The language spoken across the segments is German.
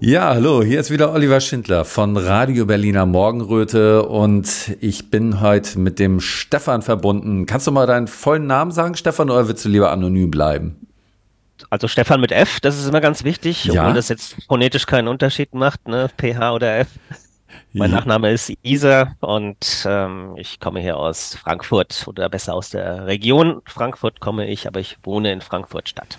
Ja, hallo, hier ist wieder Oliver Schindler von Radio Berliner Morgenröte und ich bin heute mit dem Stefan verbunden. Kannst du mal deinen vollen Namen sagen, Stefan, oder willst du lieber anonym bleiben? Also Stefan mit F, das ist immer ganz wichtig, ja? obwohl das jetzt phonetisch keinen Unterschied macht, ne? PH oder F. Mein ja. Nachname ist Isa und ähm, ich komme hier aus Frankfurt oder besser aus der Region Frankfurt komme ich, aber ich wohne in Frankfurt Stadt.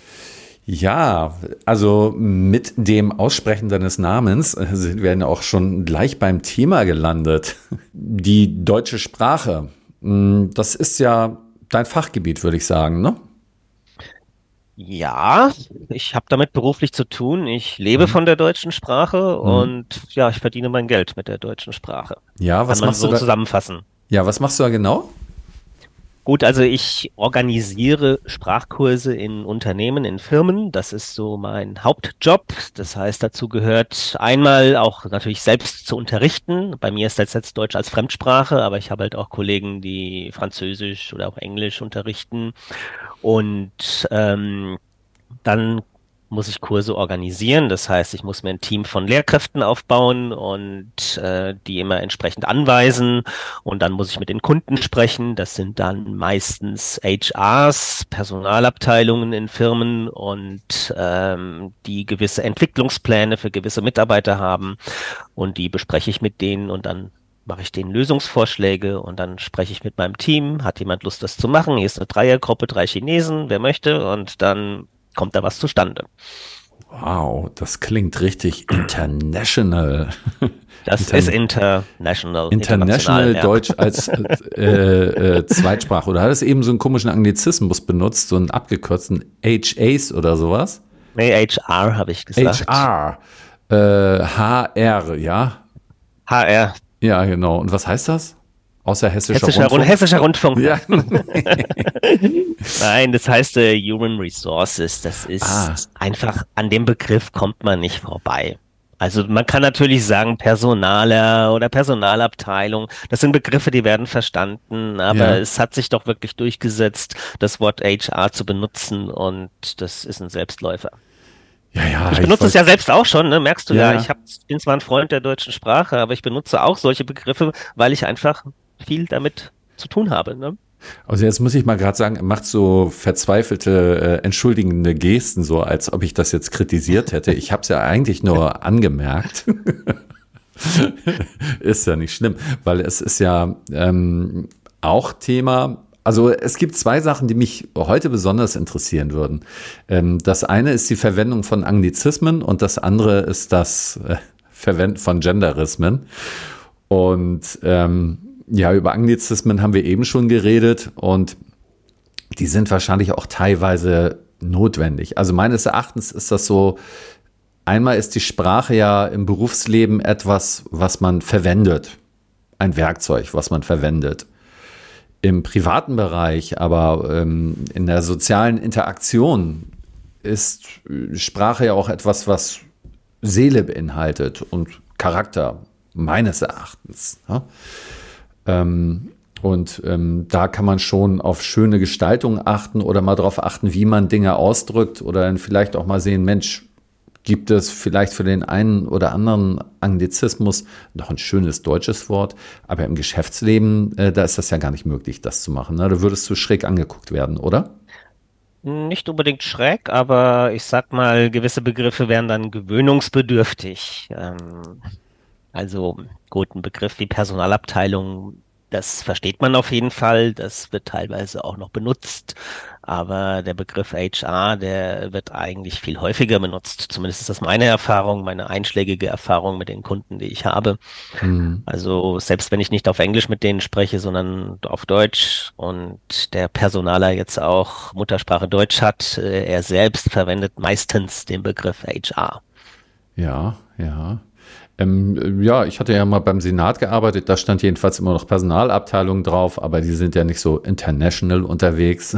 Ja, also mit dem Aussprechen deines Namens äh, sind wir ja auch schon gleich beim Thema gelandet. Die deutsche Sprache, hm, das ist ja dein Fachgebiet, würde ich sagen, ne? Ja, ich habe damit beruflich zu tun. Ich lebe mhm. von der deutschen Sprache mhm. und ja, ich verdiene mein Geld mit der deutschen Sprache. Ja, was Kann machst so du da? zusammenfassen? Ja, was machst du da genau? Gut, also ich organisiere Sprachkurse in Unternehmen, in Firmen. Das ist so mein Hauptjob. Das heißt, dazu gehört einmal auch natürlich selbst zu unterrichten. Bei mir ist das jetzt Deutsch als Fremdsprache, aber ich habe halt auch Kollegen, die Französisch oder auch Englisch unterrichten. Und ähm, dann muss ich Kurse organisieren. Das heißt, ich muss mir ein Team von Lehrkräften aufbauen und äh, die immer entsprechend anweisen. Und dann muss ich mit den Kunden sprechen. Das sind dann meistens HRs, Personalabteilungen in Firmen und ähm, die gewisse Entwicklungspläne für gewisse Mitarbeiter haben. Und die bespreche ich mit denen und dann mache ich denen Lösungsvorschläge und dann spreche ich mit meinem Team. Hat jemand Lust, das zu machen? Hier ist eine Dreiergruppe, drei Chinesen, wer möchte? Und dann kommt da was zustande. Wow, das klingt richtig international. Das Inter ist international. International ja. Deutsch als äh, äh, Zweitsprache. Oder hat es eben so einen komischen Anglizismus benutzt, so einen abgekürzten HAs oder sowas? Nee, HR habe ich gesagt. HR. Äh, HR, ja? HR. Ja, genau. Und was heißt das? Außer hessischer, hessischer Rundfunk. Hessischer Rundfunk. Ja. Nein, das heißt äh, Human Resources. Das ist ah. einfach, an dem Begriff kommt man nicht vorbei. Also man kann natürlich sagen Personaler oder Personalabteilung. Das sind Begriffe, die werden verstanden, aber ja. es hat sich doch wirklich durchgesetzt, das Wort HR zu benutzen und das ist ein Selbstläufer. Ja, ja. Ich benutze ich es ja selbst auch schon, ne? merkst du ja. ja. Ich hab, bin zwar ein Freund der deutschen Sprache, aber ich benutze auch solche Begriffe, weil ich einfach viel damit zu tun habe. Ne? Also jetzt muss ich mal gerade sagen, er macht so verzweifelte, äh, entschuldigende Gesten, so als ob ich das jetzt kritisiert hätte. Ich habe es ja eigentlich nur angemerkt. ist ja nicht schlimm, weil es ist ja ähm, auch Thema. Also es gibt zwei Sachen, die mich heute besonders interessieren würden. Ähm, das eine ist die Verwendung von Anglizismen und das andere ist das äh, Verwenden von Genderismen. Und ähm, ja, über Anglizismen haben wir eben schon geredet und die sind wahrscheinlich auch teilweise notwendig. Also meines Erachtens ist das so, einmal ist die Sprache ja im Berufsleben etwas, was man verwendet, ein Werkzeug, was man verwendet. Im privaten Bereich, aber ähm, in der sozialen Interaktion ist Sprache ja auch etwas, was Seele beinhaltet und Charakter, meines Erachtens. Ja? Ähm, und ähm, da kann man schon auf schöne Gestaltung achten oder mal darauf achten, wie man Dinge ausdrückt oder dann vielleicht auch mal sehen, Mensch, gibt es vielleicht für den einen oder anderen Anglizismus noch ein schönes deutsches Wort, aber im Geschäftsleben, äh, da ist das ja gar nicht möglich, das zu machen. Ne? Da würdest du schräg angeguckt werden, oder? Nicht unbedingt schräg, aber ich sag mal, gewisse Begriffe wären dann gewöhnungsbedürftig. Ähm, also gut, ein Begriff wie Personalabteilung, das versteht man auf jeden Fall, das wird teilweise auch noch benutzt, aber der Begriff HR, der wird eigentlich viel häufiger benutzt. Zumindest ist das meine Erfahrung, meine einschlägige Erfahrung mit den Kunden, die ich habe. Mhm. Also selbst wenn ich nicht auf Englisch mit denen spreche, sondern auf Deutsch und der Personaler jetzt auch Muttersprache Deutsch hat, äh, er selbst verwendet meistens den Begriff HR. Ja, ja. Ähm, ja, ich hatte ja mal beim Senat gearbeitet, da stand jedenfalls immer noch Personalabteilung drauf, aber die sind ja nicht so international unterwegs.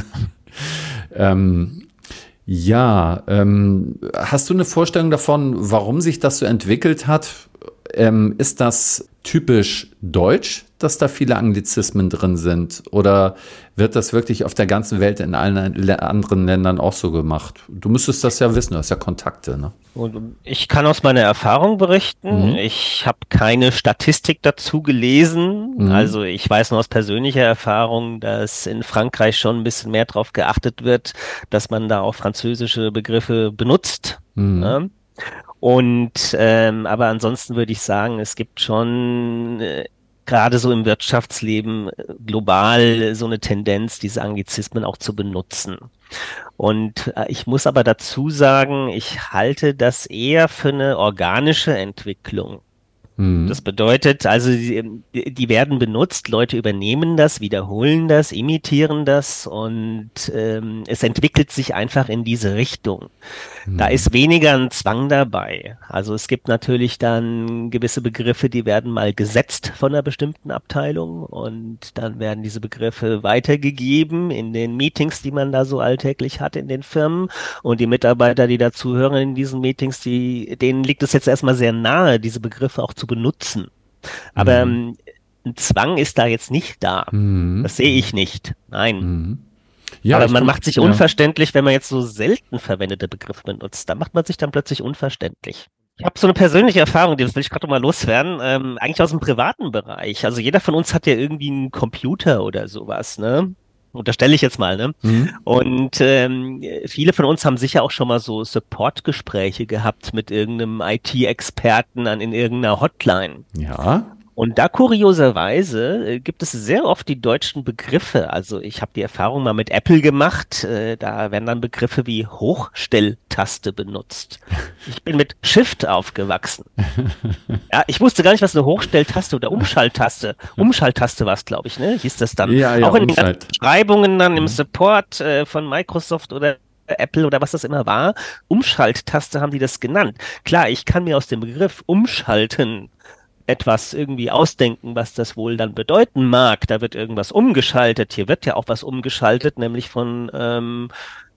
ähm, ja, ähm, hast du eine Vorstellung davon, warum sich das so entwickelt hat? Ähm, ist das typisch deutsch, dass da viele Anglizismen drin sind? Oder wird das wirklich auf der ganzen Welt in allen anderen Ländern auch so gemacht? Du müsstest das ja wissen, du hast ja Kontakte. Ne? Ich kann aus meiner Erfahrung berichten. Mhm. Ich habe keine Statistik dazu gelesen. Mhm. Also ich weiß nur aus persönlicher Erfahrung, dass in Frankreich schon ein bisschen mehr darauf geachtet wird, dass man da auch französische Begriffe benutzt. Mhm. Ne? Und ähm, aber ansonsten würde ich sagen, es gibt schon äh, gerade so im Wirtschaftsleben äh, global so eine Tendenz, diese Anglizismen auch zu benutzen. Und äh, ich muss aber dazu sagen, ich halte das eher für eine organische Entwicklung. Mhm. Das bedeutet, also die, die, werden benutzt, Leute übernehmen das, wiederholen das, imitieren das und ähm, es entwickelt sich einfach in diese Richtung. Mhm. Da ist weniger ein Zwang dabei. Also es gibt natürlich dann gewisse Begriffe, die werden mal gesetzt von einer bestimmten Abteilung und dann werden diese Begriffe weitergegeben in den Meetings, die man da so alltäglich hat in den Firmen und die Mitarbeiter, die dazuhören in diesen Meetings, die, denen liegt es jetzt erstmal sehr nahe, diese Begriffe auch zu benutzen. Aber mhm. Ähm, ein Zwang ist da jetzt nicht da. Mhm. Das sehe ich nicht. Nein. Mhm. Ja, Aber man macht sich ja. unverständlich, wenn man jetzt so selten verwendete Begriffe benutzt. Da macht man sich dann plötzlich unverständlich. Ich habe so eine persönliche Erfahrung, die will ich gerade mal loswerden, ähm, eigentlich aus dem privaten Bereich. Also jeder von uns hat ja irgendwie einen Computer oder sowas, ne? Unterstelle ich jetzt mal, ne? Mhm. Und ähm, viele von uns haben sicher auch schon mal so Support-Gespräche gehabt mit irgendeinem IT-Experten an in irgendeiner Hotline. Ja. Und da kurioserweise äh, gibt es sehr oft die deutschen Begriffe. Also ich habe die Erfahrung mal mit Apple gemacht. Äh, da werden dann Begriffe wie Hochstelltaste benutzt. Ich bin mit Shift aufgewachsen. Ja, ich wusste gar nicht, was eine Hochstelltaste oder Umschalttaste. Umschalttaste war es, glaube ich, ne? Hieß das dann. Ja, ja, Auch in den Beschreibungen dann im mhm. Support äh, von Microsoft oder Apple oder was das immer war, Umschalttaste haben die das genannt. Klar, ich kann mir aus dem Begriff umschalten etwas irgendwie ausdenken, was das wohl dann bedeuten mag. Da wird irgendwas umgeschaltet. Hier wird ja auch was umgeschaltet, nämlich von, ähm,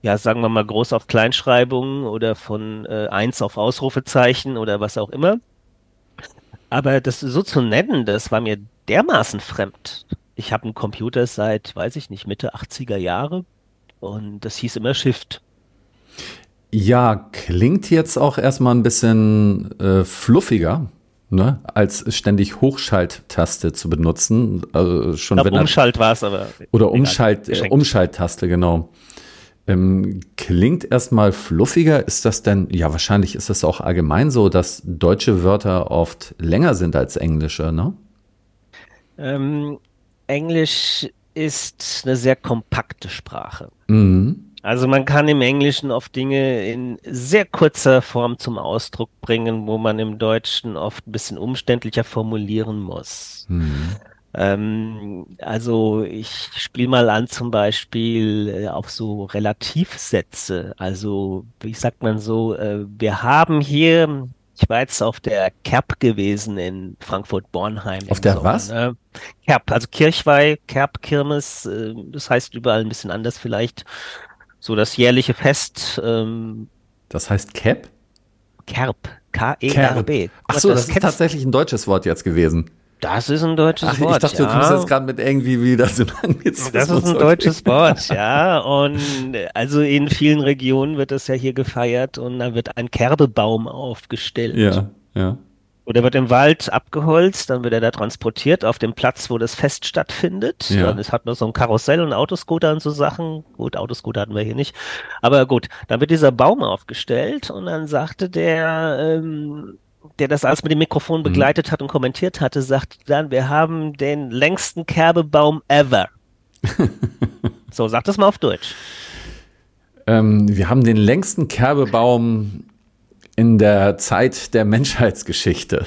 ja, sagen wir mal, Groß auf Kleinschreibung oder von äh, Eins auf Ausrufezeichen oder was auch immer. Aber das so zu nennen, das war mir dermaßen fremd. Ich habe einen Computer seit, weiß ich nicht, Mitte 80er Jahre und das hieß immer Shift. Ja, klingt jetzt auch erstmal ein bisschen äh, fluffiger ne, als ständig Hochschalttaste zu benutzen. Also schon glaub, wenn Umschalt war es aber. Oder Umschalt, äh, Umschalttaste, genau. Ähm, klingt erstmal fluffiger. Ist das denn, ja, wahrscheinlich ist das auch allgemein so, dass deutsche Wörter oft länger sind als englische, ne? Ähm, Englisch ist eine sehr kompakte Sprache. Mhm. Also man kann im Englischen oft Dinge in sehr kurzer Form zum Ausdruck bringen, wo man im Deutschen oft ein bisschen umständlicher formulieren muss. Mhm. Ähm, also ich spiele mal an zum Beispiel äh, auf so Relativsätze. Also wie sagt man so, äh, wir haben hier, ich war jetzt auf der Kerb gewesen in Frankfurt-Bornheim. Auf der Sommer, was? Ne? Kerb, also Kirchweih, Kerb, Kirmes, äh, das heißt überall ein bisschen anders vielleicht so das jährliche Fest. Ähm, das heißt Cap? Kerb. K-E-R-B. Ach so, das, das ist tatsächlich ein deutsches Wort jetzt gewesen. Das ist ein deutsches Ach, Wort. Ich dachte, ja. du kommst jetzt gerade mit irgendwie wieder so Das ist ein deutsches Wort, ja. Und also in vielen Regionen wird das ja hier gefeiert und da wird ein Kerbebaum aufgestellt. Ja, ja. Oder wird im Wald abgeholzt, dann wird er da transportiert auf dem Platz, wo das Fest stattfindet. Ja. Dann ist, hat man so ein Karussell und Autoscooter und so Sachen. Gut, Autoscooter hatten wir hier nicht. Aber gut, dann wird dieser Baum aufgestellt und dann sagte der, ähm, der das alles mit dem Mikrofon mhm. begleitet mhm. hat und kommentiert hatte, sagte dann, wir haben den längsten Kerbebaum ever. so, sag das mal auf Deutsch. Ähm, wir haben den längsten Kerbebaum in der Zeit der Menschheitsgeschichte.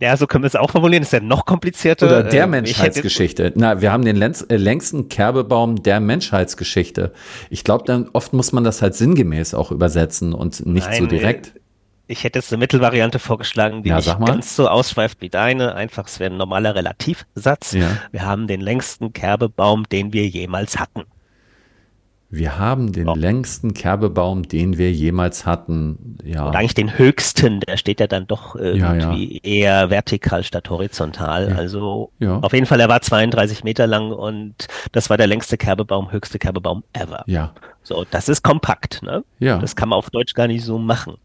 Ja, so können wir es auch formulieren. Das ist ja noch komplizierter. Oder der äh, Menschheitsgeschichte. Na, wir haben den äh, längsten Kerbebaum der Menschheitsgeschichte. Ich glaube, dann oft muss man das halt sinngemäß auch übersetzen und nicht Nein, so direkt. Ich hätte jetzt eine Mittelvariante vorgeschlagen, die Ja, nicht ganz so ausschweift wie deine. Einfach, es wäre ein normaler Relativsatz. Ja. Wir haben den längsten Kerbebaum, den wir jemals hatten. Wir haben den Ja. längsten Kerbebaum, den wir jemals hatten. Ja. Und eigentlich den höchsten, der steht ja dann doch Ja, ja. irgendwie eher vertikal statt horizontal. Ja. Also Ja. auf jeden Fall, er war 32 Meter lang und das war der längste Kerbebaum, höchste Kerbebaum ever. Ja. So, das ist kompakt, ne? Ja. Das kann man auf Deutsch gar nicht so machen.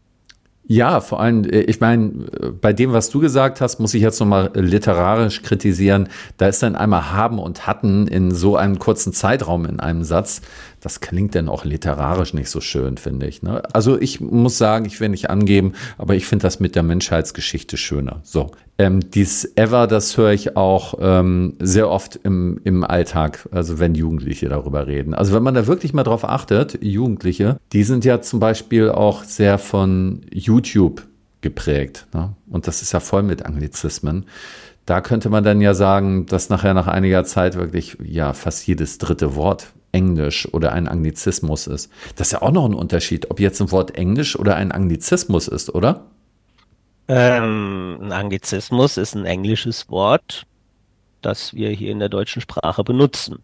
Ja, vor allem, äh, ich meine, äh, bei dem, was du gesagt hast, muss ich jetzt nochmal literarisch kritisieren. Da ist dann einmal haben und hatten in so einem kurzen Zeitraum in einem Satz. Das klingt dann auch literarisch nicht so schön, finde ich. Ne? Also ich muss sagen, ich will nicht angeben, aber ich finde das mit der Menschheitsgeschichte schöner. So, ähm, dies Ever, das höre ich auch ähm, sehr oft im, im Alltag, also wenn Jugendliche darüber reden. Also wenn man da wirklich mal drauf achtet, Jugendliche, die sind ja zum Beispiel auch sehr von YouTube geprägt. Ne? Und das ist ja voll mit Anglizismen. Da könnte man dann ja sagen, dass nachher nach einiger Zeit wirklich ja fast jedes dritte Wort Englisch oder ein Anglizismus ist. Das ist ja auch noch ein Unterschied, ob jetzt ein Wort Englisch oder ein Anglizismus ist, oder? Ähm, ein Anglizismus ist ein englisches Wort, das wir hier in der deutschen Sprache benutzen.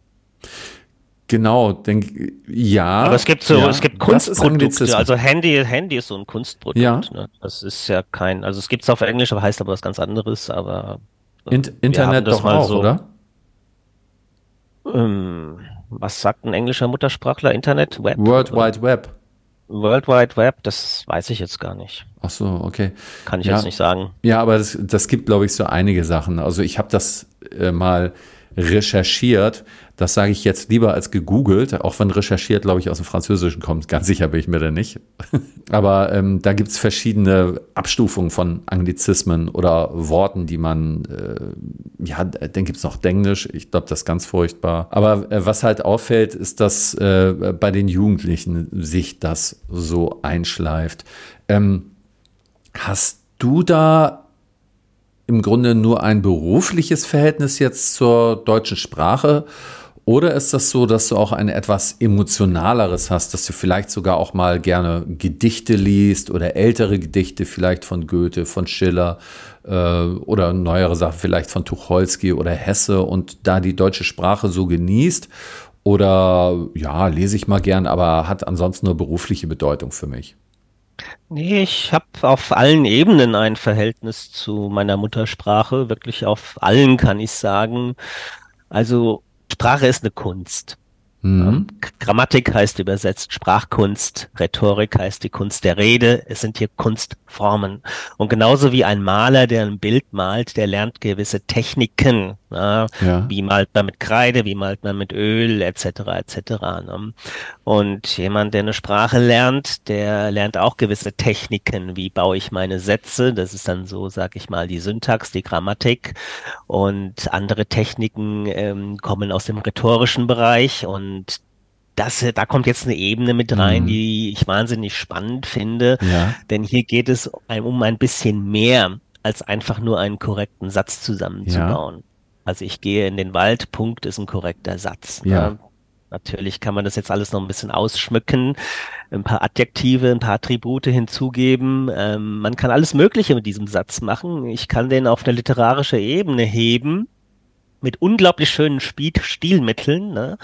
Genau, denk, ja. Aber es gibt so, ja, es gibt Kunstprodukte. Also Handy, Handy ist so ein Kunstprodukt. Ja. Ne? Das ist ja kein, also es gibt es auf Englisch, aber heißt aber was ganz anderes. Aber In, wir haben Internet das doch mal auch, so- oder? ähm, was sagt ein englischer Muttersprachler? Internet, Web, World Wide Web. World Wide Web. Das weiß ich jetzt gar nicht. Ach so, okay. Kann ich Ja. jetzt nicht sagen. Ja, aber das, das gibt, glaube ich, so einige Sachen. Also ich habe das äh, mal recherchiert. Das sage ich jetzt lieber als gegoogelt, auch wenn recherchiert, glaube ich, aus dem Französischen kommt. Ganz sicher bin ich mir da nicht. aber ähm, da gibt es verschiedene Abstufungen von Anglizismen oder Worten, die man, äh, ja, dann gibt es noch Denglisch. Ich glaube, das ist ganz furchtbar. Aber äh, was halt auffällt, ist, dass äh, bei den Jugendlichen sich das so einschleift. Ähm, Hast du da im Grunde nur ein berufliches Verhältnis jetzt zur deutschen Sprache? Oder ist das so, dass du auch ein etwas emotionaleres hast, dass du vielleicht sogar auch mal gerne Gedichte liest oder ältere Gedichte vielleicht von Goethe, von Schiller äh, oder neuere Sachen vielleicht von Tucholsky oder Hesse und da die deutsche Sprache so genießt? Oder ja, lese ich mal gern, aber hat ansonsten nur berufliche Bedeutung für mich? Nee, ich habe auf allen Ebenen ein Verhältnis zu meiner Muttersprache, wirklich auf allen kann ich sagen. Also Sprache ist eine Kunst. Mhm. K- Grammatik heißt übersetzt Sprachkunst, Rhetorik heißt die Kunst der Rede. Es sind hier Kunstformen. Und genauso wie ein Maler, der ein Bild malt, der lernt gewisse Techniken. Ja, Ja. wie malt man mit Kreide, wie malt man mit Öl, etc. etc. Ne? Und jemand, der eine Sprache lernt, der lernt auch gewisse Techniken. Wie baue ich meine Sätze? Das ist dann so, sag ich mal, die Syntax, die Grammatik. Und andere Techniken ähm, kommen aus dem rhetorischen Bereich und das, da kommt jetzt eine Ebene mit rein, Mhm. die ich wahnsinnig spannend finde. Ja. Denn hier geht es um um ein bisschen mehr als einfach nur einen korrekten Satz zusammenzubauen. Also ich gehe in den Wald, Punkt ist ein korrekter Satz. Ja. Ne? Natürlich kann man das jetzt alles noch ein bisschen ausschmücken, ein paar Adjektive, ein paar Attribute hinzugeben. Ähm, man kann alles Mögliche mit diesem Satz machen. Ich kann den auf eine literarische Ebene heben mit unglaublich schönen Spiel Stilmitteln. Ne?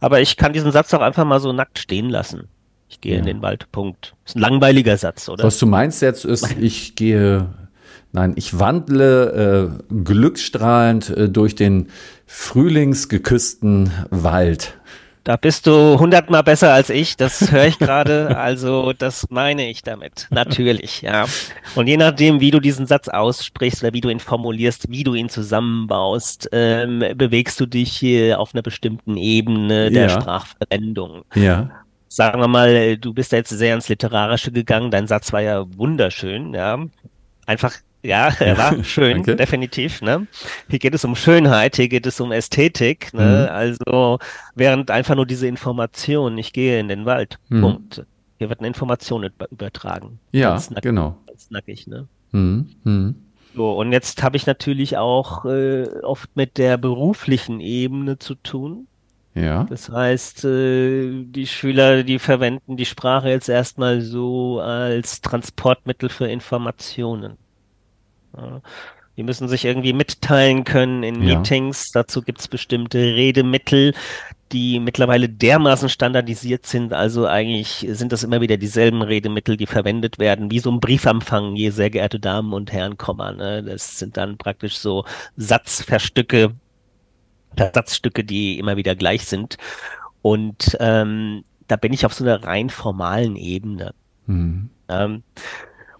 Aber ich kann diesen Satz auch einfach mal so nackt stehen lassen. Ich gehe in Ja. den Wald, Punkt. Ist ein langweiliger Satz, oder? Was du meinst jetzt ist, ich gehe, nein, ich wandle äh, glückstrahlend äh, durch den frühlingsgeküssten Wald. Da bist du hundertmal besser als ich, das höre ich gerade, also das meine ich damit, natürlich, ja. Und je nachdem, wie du diesen Satz aussprichst oder wie du ihn formulierst, wie du ihn zusammenbaust, ähm, bewegst du dich hier auf einer bestimmten Ebene der Ja. Sprachverwendung. Ja. Sagen wir mal, du bist jetzt sehr ins Literarische gegangen, dein Satz war ja wunderschön, ja. Einfach, ja, er war schön, Danke. definitiv, ne? Hier geht es um Schönheit, hier geht es um Ästhetik, ne? Mhm. Also, während einfach nur diese Information, ich gehe in den Wald, Mhm. Punkt. Hier wird eine Information über- übertragen. Ja, Ganz nackig, genau. ganz nackig, ne? Hm, hm. So, und jetzt habe ich natürlich auch äh, oft mit der beruflichen Ebene zu tun. Ja. Das heißt, äh, die Schüler, die verwenden die Sprache jetzt erstmal so als Transportmittel für Informationen. Ja. Die müssen sich irgendwie mitteilen können in Ja. Meetings. Dazu gibt es bestimmte Redemittel, die mittlerweile dermaßen standardisiert sind. Also eigentlich sind das immer wieder dieselben Redemittel, die verwendet werden, wie so ein Briefempfang, je sehr geehrte Damen und Herren, Komma. Ne? Das sind dann praktisch so Satzverstücke, Satzstücke, die immer wieder gleich sind. Und ähm, da bin ich auf so einer rein formalen Ebene. Mhm. Ähm,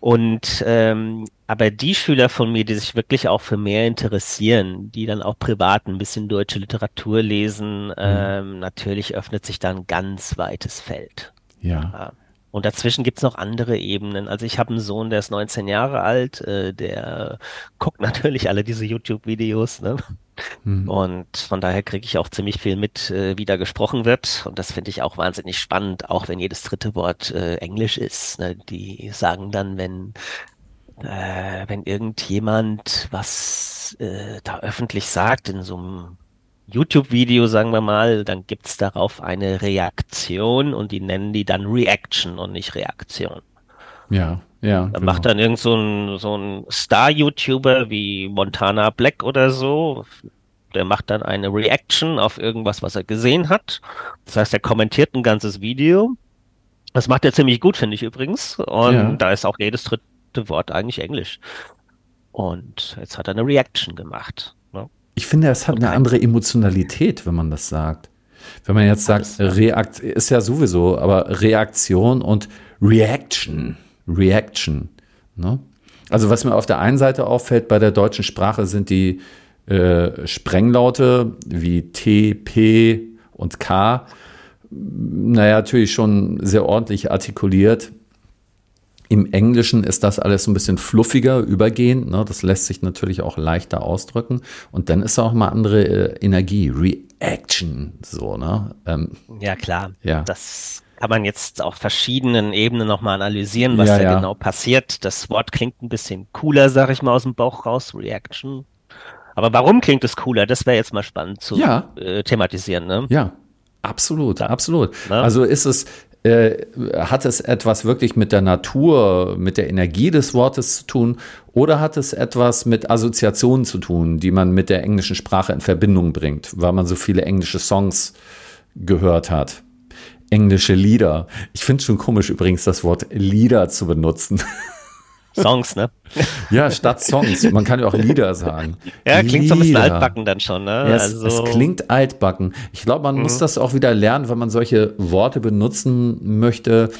und ähm, aber die Schüler von mir, die sich wirklich auch für mehr interessieren, die dann auch privat ein bisschen deutsche Literatur lesen, ähm, natürlich öffnet sich da ein ganz weites Feld. Ja. Ja. Und dazwischen gibt's noch andere Ebenen. Also ich habe einen Sohn, der ist 19 Jahre alt, äh, der guckt natürlich alle diese YouTube-Videos, ne? Mhm. Und von daher kriege ich auch ziemlich viel mit, äh, wie da gesprochen wird. Und das finde ich auch wahnsinnig spannend, auch wenn jedes dritte Wort äh, Englisch ist. Ne? Die sagen dann, wenn, äh, wenn irgendjemand was äh, da öffentlich sagt in so einem YouTube-Video, sagen wir mal, dann gibt's darauf eine Reaktion und die nennen die dann Reaction und nicht Reaktion. Ja. Ja. Da genau. macht dann irgend so ein, so ein Star-YouTuber wie Montana Black oder so, der macht dann eine Reaction auf irgendwas, was er gesehen hat. Das heißt, er kommentiert ein ganzes Video. Das macht er ziemlich gut, finde ich übrigens. Und Ja. da ist auch jedes dritte Wort eigentlich Englisch. Und jetzt hat er eine Reaction gemacht. Ich finde, es hat Und eine andere Emotionalität, wenn man das sagt. Wenn man jetzt sagt, Reakt ist ja sowieso, aber Reaktion und Reaction, Reaction. Ne? Also was mir auf der einen Seite auffällt bei der deutschen Sprache sind die äh, Sprenglaute wie T, P und K. Naja, natürlich schon sehr ordentlich artikuliert. Im Englischen ist das alles so ein bisschen fluffiger, übergehend. Ne? Das lässt sich natürlich auch leichter ausdrücken. Und dann ist auch mal andere äh, Energie, Reaction, so, ne? Ähm, Ja, klar. Ja. Das kann man jetzt auf verschiedenen Ebenen nochmal analysieren, was Ja, da ja. genau passiert. Das Wort klingt ein bisschen cooler, sag ich mal, aus dem Bauch raus, Reaction. Aber warum klingt es cooler? Das wäre jetzt mal spannend zu Ja. äh, thematisieren, ne? ja, absolut, absolut. Ne? Also ist es, äh, hat es etwas wirklich mit der Natur, mit der Energie des Wortes zu tun oder hat es etwas mit Assoziationen zu tun, die man mit der englischen Sprache in Verbindung bringt, weil man so viele englische Songs gehört hat? Englische Lieder. Ich finde es schon komisch übrigens, das Wort Lieder zu benutzen. Songs, ne? Ja, statt Songs. Man kann ja auch Lieder sagen. Ja, klingt so ein bisschen Lieder. altbacken dann schon, ne? Ja, es, also, es klingt altbacken. Ich glaube, man muss das auch wieder lernen, wenn man solche Worte benutzen möchte.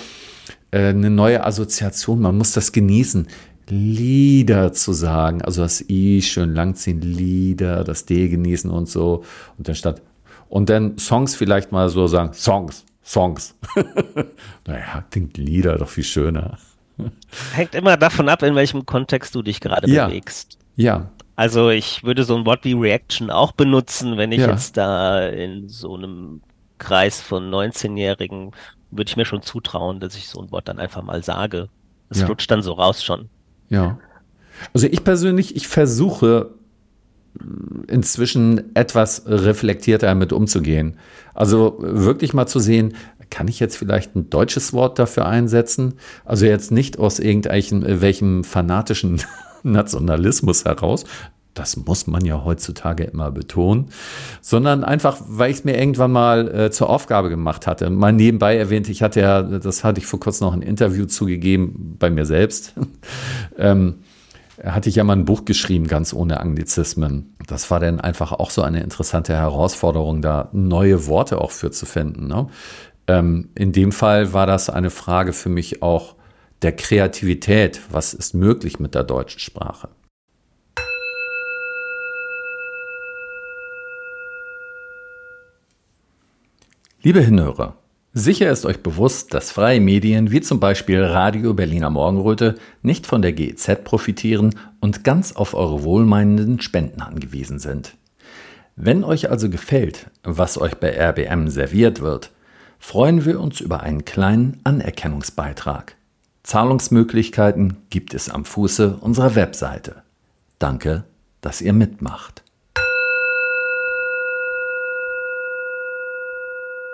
Äh, eine neue Assoziation. Man muss das genießen. Lieder zu sagen, also das I schön langziehen, Lieder, das D genießen und so. Und dann statt, und dann Songs vielleicht mal so sagen, Songs, Songs. naja, klingt Lieder doch viel schöner. hängt immer davon ab, in welchem Kontext du dich gerade Ja. bewegst. Ja, Also ich würde so ein Wort wie Reaction auch benutzen, wenn ich Ja. jetzt da in so einem Kreis von 19-Jährigen würde ich mir schon zutrauen, dass ich so ein Wort dann einfach mal sage. Es Ja. flutscht dann so raus schon. Ja. Also ich persönlich, ich versuche inzwischen etwas reflektierter damit umzugehen. Also wirklich mal zu sehen, kann ich jetzt vielleicht ein deutsches Wort dafür einsetzen? Also jetzt nicht aus irgendwelchem äh, fanatischen Nationalismus heraus. Das muss man ja heutzutage immer betonen, sondern einfach, weil ich es mir irgendwann mal äh, zur Aufgabe gemacht hatte. Mal nebenbei erwähnt, ich hatte ja, das hatte ich vor kurzem noch ein Interview zugegeben bei mir selbst. ähm, hatte ich ja mal ein Buch geschrieben, ganz ohne Anglizismen. Das war dann einfach auch so eine interessante Herausforderung, da neue Worte auch für zu finden. Ne? Ähm, in dem Fall war das eine Frage für mich auch der Kreativität. Was ist möglich mit der deutschen Sprache? Liebe Hinhörer, sicher ist euch bewusst, dass freie Medien wie zum Beispiel Radio Berliner Morgenröte nicht von der GEZ profitieren und ganz auf eure wohlmeinenden Spenden angewiesen sind. Wenn euch also gefällt, was euch bei RBM serviert wird, freuen wir uns über einen kleinen Anerkennungsbeitrag. Zahlungsmöglichkeiten gibt es am Fuße unserer Webseite. Danke, dass ihr mitmacht.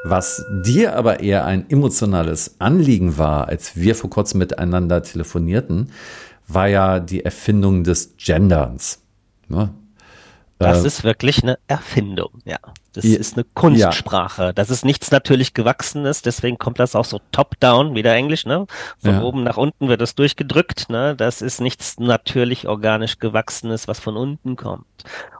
Was dir aber eher ein emotionales Anliegen war, als wir vor kurzem miteinander telefonierten, war ja die Erfindung des Genderns. Ne? Das äh, ist wirklich eine Erfindung, ja. Das ja, ist eine Kunstsprache. Ja. Das ist nichts natürlich Gewachsenes, deswegen kommt das auch so top-down, wieder Englisch, ne? Von ja. oben nach unten wird das durchgedrückt, ne? Das ist nichts natürlich organisch Gewachsenes, was von unten kommt.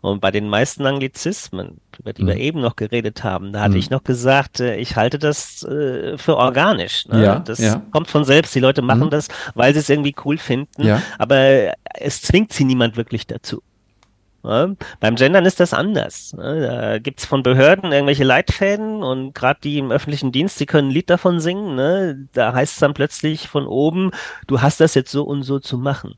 Und bei den meisten Anglizismen, über die mhm. wir eben noch geredet haben, da hatte mhm. ich noch gesagt, äh, ich halte das äh, für organisch. Ne? Ja, das kommt von selbst. Die Leute machen mhm. das, weil sie es irgendwie cool finden, aber es zwingt sie niemand wirklich dazu. Ja, beim Gendern ist das anders. Da gibt's von Behörden irgendwelche Leitfäden und gerade die im öffentlichen Dienst, die können ein Lied davon singen. Ne? Da heißt es dann plötzlich von oben, du hast das jetzt so und so zu machen.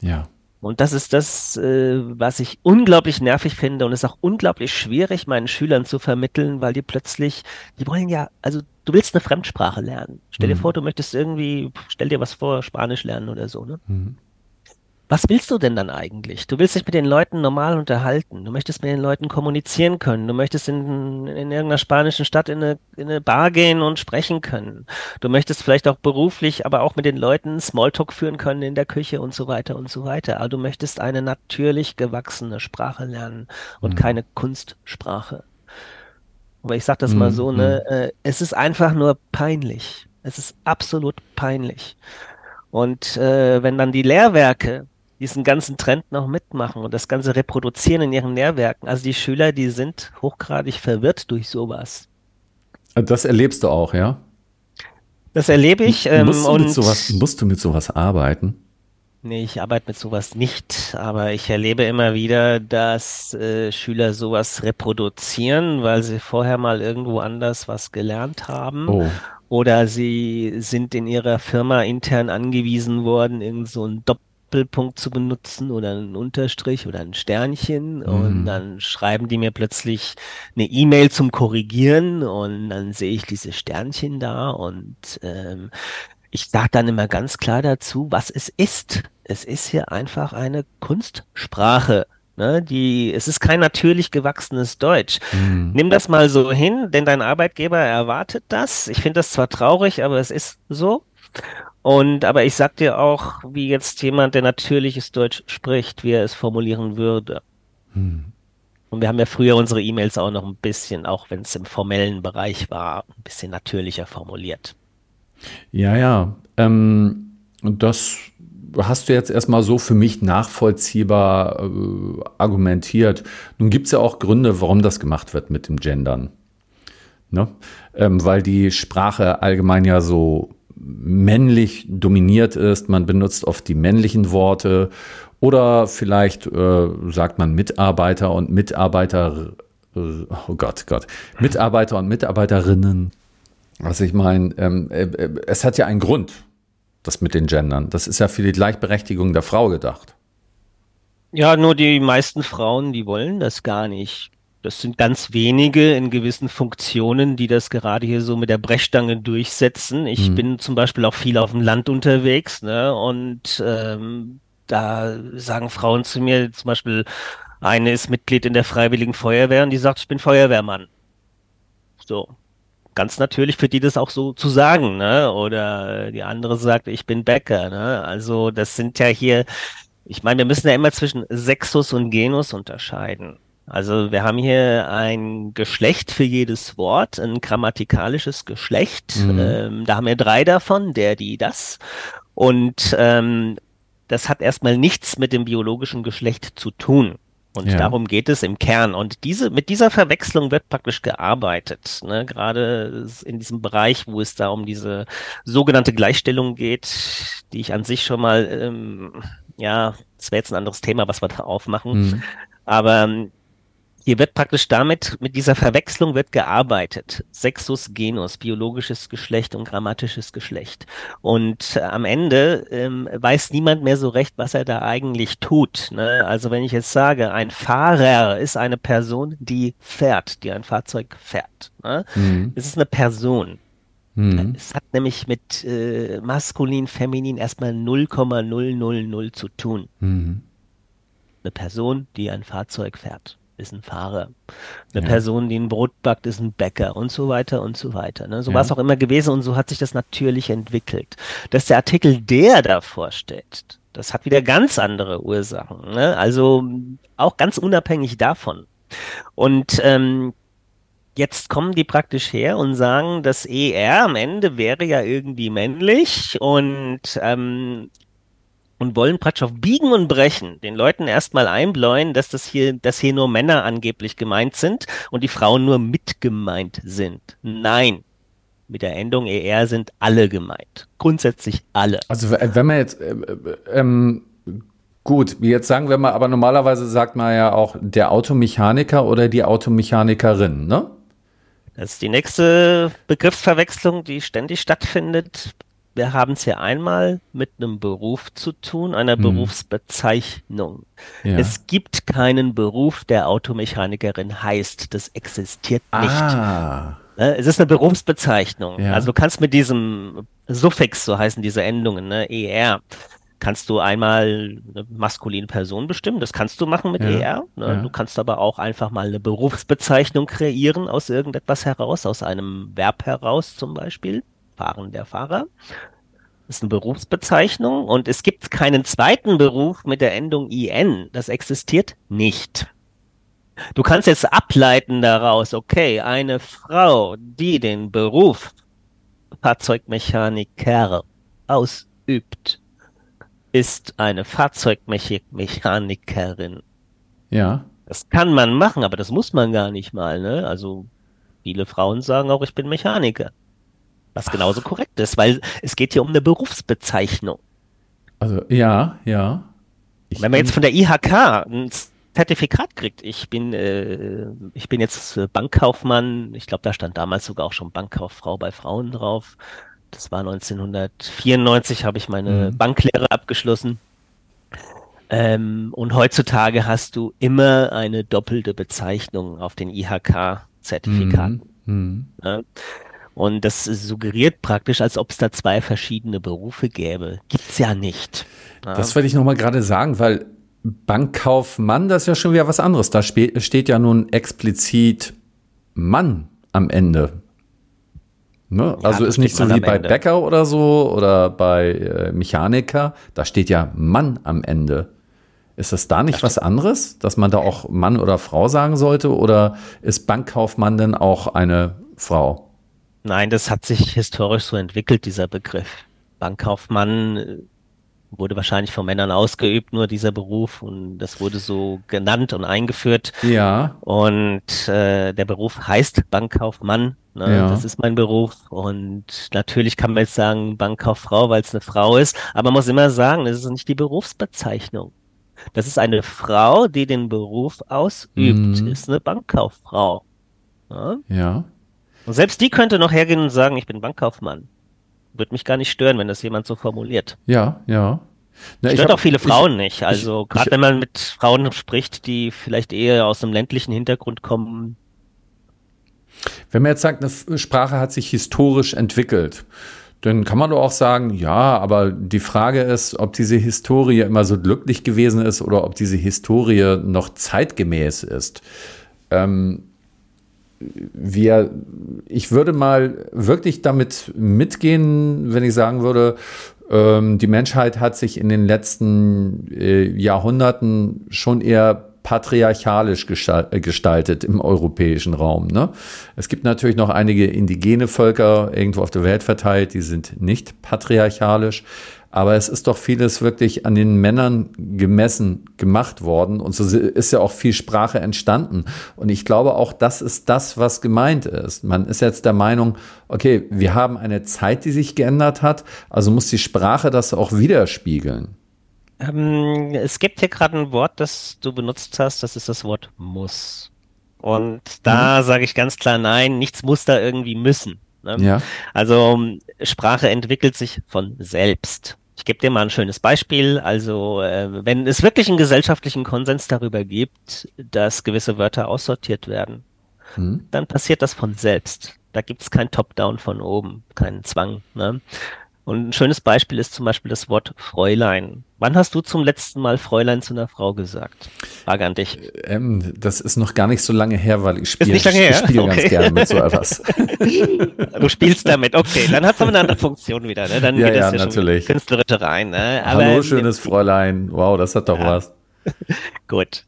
Ja. Und das ist das, äh, was ich unglaublich nervig finde und ist auch unglaublich schwierig meinen Schülern zu vermitteln, weil die plötzlich, die wollen ja, also du willst eine Fremdsprache lernen. Stell dir mhm. vor, du möchtest irgendwie, stell dir was vor, Spanisch lernen oder so, ne? Mhm was willst du denn dann eigentlich? Du willst dich mit den Leuten normal unterhalten. Du möchtest mit den Leuten kommunizieren können. Du möchtest in, in irgendeiner spanischen Stadt in eine, in eine Bar gehen und sprechen können. Du möchtest vielleicht auch beruflich, aber auch mit den Leuten Smalltalk führen können in der Küche und so weiter und so weiter. Aber du möchtest eine natürlich gewachsene Sprache lernen und mhm. keine Kunstsprache. Aber ich sag das mhm. mal so, ne, mhm. äh, es ist einfach nur peinlich. Es ist absolut peinlich. Und äh, wenn dann die Lehrwerke diesen ganzen Trend noch mitmachen und das Ganze reproduzieren in ihren Lehrwerken. Also die Schüler, die sind hochgradig verwirrt durch sowas. Das erlebst du auch, ja? Das erlebe ich. Ähm, musst, du und sowas, musst du mit sowas arbeiten? Nee, ich arbeite mit sowas nicht, aber ich erlebe immer wieder, dass äh, Schüler sowas reproduzieren, weil sie vorher mal irgendwo anders was gelernt haben. Oh. Oder sie sind in ihrer Firma intern angewiesen worden, irgend so ein Doppel Doppelpunkt zu benutzen oder einen Unterstrich oder ein Sternchen und mhm. dann schreiben die mir plötzlich eine E-Mail zum Korrigieren und dann sehe ich diese Sternchen da und ähm, ich sage dann immer ganz klar dazu, was es ist. Es ist hier einfach eine Kunstsprache. Ne, die, es ist kein natürlich gewachsenes Deutsch. Mhm. Nimm das mal so hin, denn dein Arbeitgeber erwartet das. Ich finde das zwar traurig, aber es ist so. Und aber ich sag dir auch, wie jetzt jemand, der natürliches Deutsch spricht, wie er es formulieren würde. Hm. Und wir haben ja früher unsere E-Mails auch noch ein bisschen, auch wenn es im formellen Bereich war, ein bisschen natürlicher formuliert. Ja, ja. Ähm, und das hast du jetzt erstmal so für mich nachvollziehbar äh, argumentiert. Nun gibt es ja auch Gründe, warum das gemacht wird mit dem Gendern. Ne? Ähm, weil die Sprache allgemein ja so männlich dominiert ist. Man benutzt oft die männlichen Worte oder vielleicht äh, sagt man Mitarbeiter und Mitarbeiter, oh Gott, Gott, Mitarbeiter und Mitarbeiterinnen. Also ich meine, ähm, äh, es hat ja einen Grund, das mit den Gendern. Das ist ja für die Gleichberechtigung der Frau gedacht. Ja, nur die meisten Frauen, die wollen das gar nicht. Das sind ganz wenige in gewissen Funktionen, die das gerade hier so mit der Brechstange durchsetzen. Ich mhm. bin zum Beispiel auch viel auf dem Land unterwegs, ne? Und ähm, da sagen Frauen zu mir zum Beispiel, eine ist Mitglied in der Freiwilligen Feuerwehr und die sagt, ich bin Feuerwehrmann. So. Ganz natürlich für die das auch so zu sagen, ne? Oder die andere sagt, ich bin Bäcker, ne? Also das sind ja hier, ich meine, wir müssen ja immer zwischen Sexus und Genus unterscheiden. Also wir haben hier ein Geschlecht für jedes Wort, ein grammatikalisches Geschlecht. Mhm. Ähm, da haben wir drei davon, der, die, das. Und ähm, das hat erstmal nichts mit dem biologischen Geschlecht zu tun. Und ja. darum geht es im Kern. Und diese, mit dieser Verwechslung wird praktisch gearbeitet. Ne? Gerade in diesem Bereich, wo es da um diese sogenannte Gleichstellung geht, die ich an sich schon mal, ähm, ja, das wäre jetzt ein anderes Thema, was wir da aufmachen. Mhm. Aber ähm, hier wird praktisch damit, mit dieser Verwechslung wird gearbeitet. Sexus, Genus, biologisches Geschlecht und grammatisches Geschlecht. Und äh, am Ende ähm, weiß niemand mehr so recht, was er da eigentlich tut. Ne? Also wenn ich jetzt sage, ein Fahrer ist eine Person, die fährt, die ein Fahrzeug fährt. Ne? Mhm. Es ist eine Person. Mhm. Es hat nämlich mit äh, maskulin, feminin erstmal 0,000 zu tun. Mhm. Eine Person, die ein Fahrzeug fährt. Ist ein Fahrer. Eine ja. Person, die ein Brot backt, ist ein Bäcker und so weiter und so weiter. Ne? So ja. war es auch immer gewesen und so hat sich das natürlich entwickelt. Dass der Artikel der davor steht, das hat wieder ganz andere Ursachen. Ne? Also auch ganz unabhängig davon. Und ähm, jetzt kommen die praktisch her und sagen, das ER am Ende wäre ja irgendwie männlich und ähm, und wollen praktisch auf Biegen und Brechen den Leuten erstmal einbläuen, dass das hier, dass hier nur Männer angeblich gemeint sind und die Frauen nur mit gemeint sind. Nein. Mit der Endung ER sind alle gemeint. Grundsätzlich alle. Also wenn man jetzt äh, äh, ähm, gut, jetzt sagen wir mal, aber normalerweise sagt man ja auch der Automechaniker oder die Automechanikerin, ne? Das ist die nächste Begriffsverwechslung, die ständig stattfindet wir haben es hier einmal mit einem Beruf zu tun, einer hm. Berufsbezeichnung. Ja. Es gibt keinen Beruf, der Automechanikerin heißt. Das existiert nicht. Ah. Ne, es ist eine Berufsbezeichnung. Ja. Also du kannst mit diesem Suffix, so heißen diese Endungen, ne, ER, kannst du einmal eine maskuline Person bestimmen. Das kannst du machen mit ja. ER. Ne? Ja. Du kannst aber auch einfach mal eine Berufsbezeichnung kreieren aus irgendetwas heraus, aus einem Verb heraus zum Beispiel. Fahren der Fahrer. Das ist eine Berufsbezeichnung und es gibt keinen zweiten Beruf mit der Endung IN. Das existiert nicht. Du kannst jetzt ableiten daraus, okay, eine Frau, die den Beruf Fahrzeugmechaniker ausübt, ist eine Fahrzeugmechanikerin. Ja. Das kann man machen, aber das muss man gar nicht mal, ne? Also viele Frauen sagen auch, ich bin Mechaniker. Was genauso korrekt ist, weil es geht hier um eine Berufsbezeichnung. Also, ja, ja. Ich Wenn man jetzt von der IHK ein Zertifikat kriegt, ich bin, äh, ich bin jetzt Bankkaufmann, ich glaube, da stand damals sogar auch schon Bankkauffrau bei Frauen drauf. Das war 1994, habe ich meine mhm. Banklehre abgeschlossen. Ähm, und heutzutage hast du immer eine doppelte Bezeichnung auf den IHK-Zertifikaten. Mhm. Mhm. Ja? Und das suggeriert praktisch, als ob es da zwei verschiedene Berufe gäbe. Gibt's ja nicht. Ja. Das wollte ich nochmal gerade sagen, weil Bankkaufmann, das ist ja schon wieder was anderes. Da steht ja nun explizit Mann am Ende. Ne? Ja, also ist nicht so wie bei Ende. Bäcker oder so oder bei äh, Mechaniker. Da steht ja Mann am Ende. Ist das da nicht das was anderes, dass man da auch Mann oder Frau sagen sollte? Oder ist Bankkaufmann denn auch eine Frau? Nein, das hat sich historisch so entwickelt, dieser Begriff. Bankkaufmann äh, wurde wahrscheinlich von Männern ausgeübt, nur dieser Beruf und das wurde so genannt und eingeführt. Ja. Und äh, der Beruf heißt Bankkaufmann. Ne? Ja. Das ist mein Beruf und natürlich kann man jetzt sagen Bankkauffrau, weil es eine Frau ist, aber man muss immer sagen, das ist nicht die Berufsbezeichnung. Das ist eine Frau, die den Beruf ausübt, mhm. ist eine Bankkauffrau. Ja. ja. Und selbst die könnte noch hergehen und sagen, ich bin Bankkaufmann. Würde mich gar nicht stören, wenn das jemand so formuliert. Ja, ja. Na, Stört hab, auch viele Frauen ich, nicht. Also gerade wenn man mit Frauen spricht, die vielleicht eher aus einem ländlichen Hintergrund kommen. Wenn man jetzt sagt, eine Sprache hat sich historisch entwickelt, dann kann man doch auch sagen, ja, aber die Frage ist, ob diese Historie immer so glücklich gewesen ist oder ob diese Historie noch zeitgemäß ist. Ähm, wir, ich würde mal wirklich damit mitgehen, wenn ich sagen würde, ähm, die Menschheit hat sich in den letzten äh, Jahrhunderten schon eher patriarchalisch äh, gestaltet im europäischen Raum. Ne? Es gibt natürlich noch einige indigene Völker irgendwo auf der Welt verteilt, die sind nicht patriarchalisch. Aber es ist doch vieles wirklich an den Männern gemessen gemacht worden. Und so ist ja auch viel Sprache entstanden. Und ich glaube auch, das ist das, was gemeint ist. Man ist jetzt der Meinung, okay, wir haben eine Zeit, die sich geändert hat. Also muss die Sprache das auch widerspiegeln. Ähm, es gibt hier gerade ein Wort, das du benutzt hast. Das ist das Wort muss. Und da mhm. sage ich ganz klar nein, nichts muss da irgendwie müssen. Ne? Ja. Also Sprache entwickelt sich von selbst. Ich gebe dir mal ein schönes Beispiel. Also äh, wenn es wirklich einen gesellschaftlichen Konsens darüber gibt, dass gewisse Wörter aussortiert werden, hm. dann passiert das von selbst. Da gibt es kein Top-Down von oben, keinen Zwang. Ne? Und ein schönes Beispiel ist zum Beispiel das Wort Fräulein. Wann hast du zum letzten Mal Fräulein zu einer Frau gesagt? Frage an dich. Ähm, das ist noch gar nicht so lange her, weil ich spiele spiel okay. ganz gerne mit so etwas. du spielst damit, okay. Dann hat es aber eine andere Funktion wieder. Ne? Dann ja, ja, ja natürlich. künstlerische rein. Ne? Hallo, schönes Fräulein. Wow, das hat doch ja. was. Gut.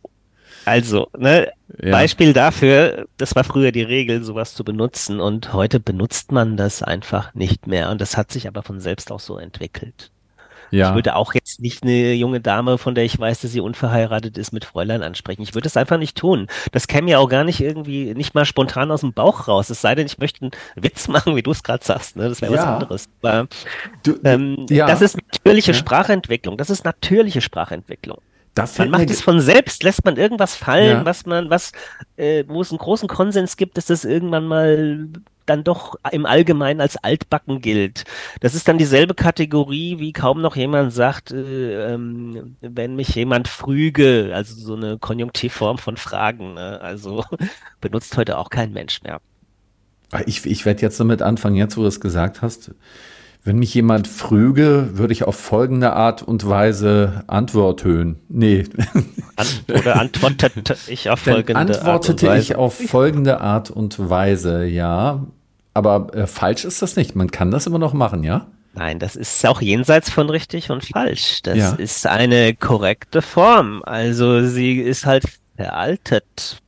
Also, ne, ja. Beispiel dafür, das war früher die Regel, sowas zu benutzen und heute benutzt man das einfach nicht mehr und das hat sich aber von selbst auch so entwickelt. Ja. Ich würde auch jetzt nicht eine junge Dame, von der ich weiß, dass sie unverheiratet ist, mit Fräulein ansprechen. Ich würde es einfach nicht tun. Das käme ja auch gar nicht irgendwie, nicht mal spontan aus dem Bauch raus. Es sei denn, ich möchte einen Witz machen, wie du es gerade sagst. Ne? Das wäre ja. was anderes. Aber, du, ähm, ja. Das ist natürliche Sprachentwicklung. Das ist natürliche Sprachentwicklung man macht es von selbst, lässt man irgendwas fallen, ja. was man, was, äh, wo es einen großen Konsens gibt, dass das irgendwann mal dann doch im Allgemeinen als altbacken gilt. Das ist dann dieselbe Kategorie, wie kaum noch jemand sagt, äh, ähm, wenn mich jemand früge, also so eine Konjunktivform von Fragen. Ne? Also benutzt heute auch kein Mensch mehr. Ich, ich werde jetzt damit anfangen, jetzt wo du es gesagt hast. Wenn mich jemand früge, würde ich auf folgende Art und Weise antworten. Nee. An oder antwortete ich auf folgende Dann antwortete Art und Weise. ich auf folgende Art und Weise, ja. Aber äh, falsch ist das nicht. Man kann das immer noch machen, ja? Nein, das ist auch jenseits von richtig und falsch. Das ja. ist eine korrekte Form. Also sie ist halt veraltet.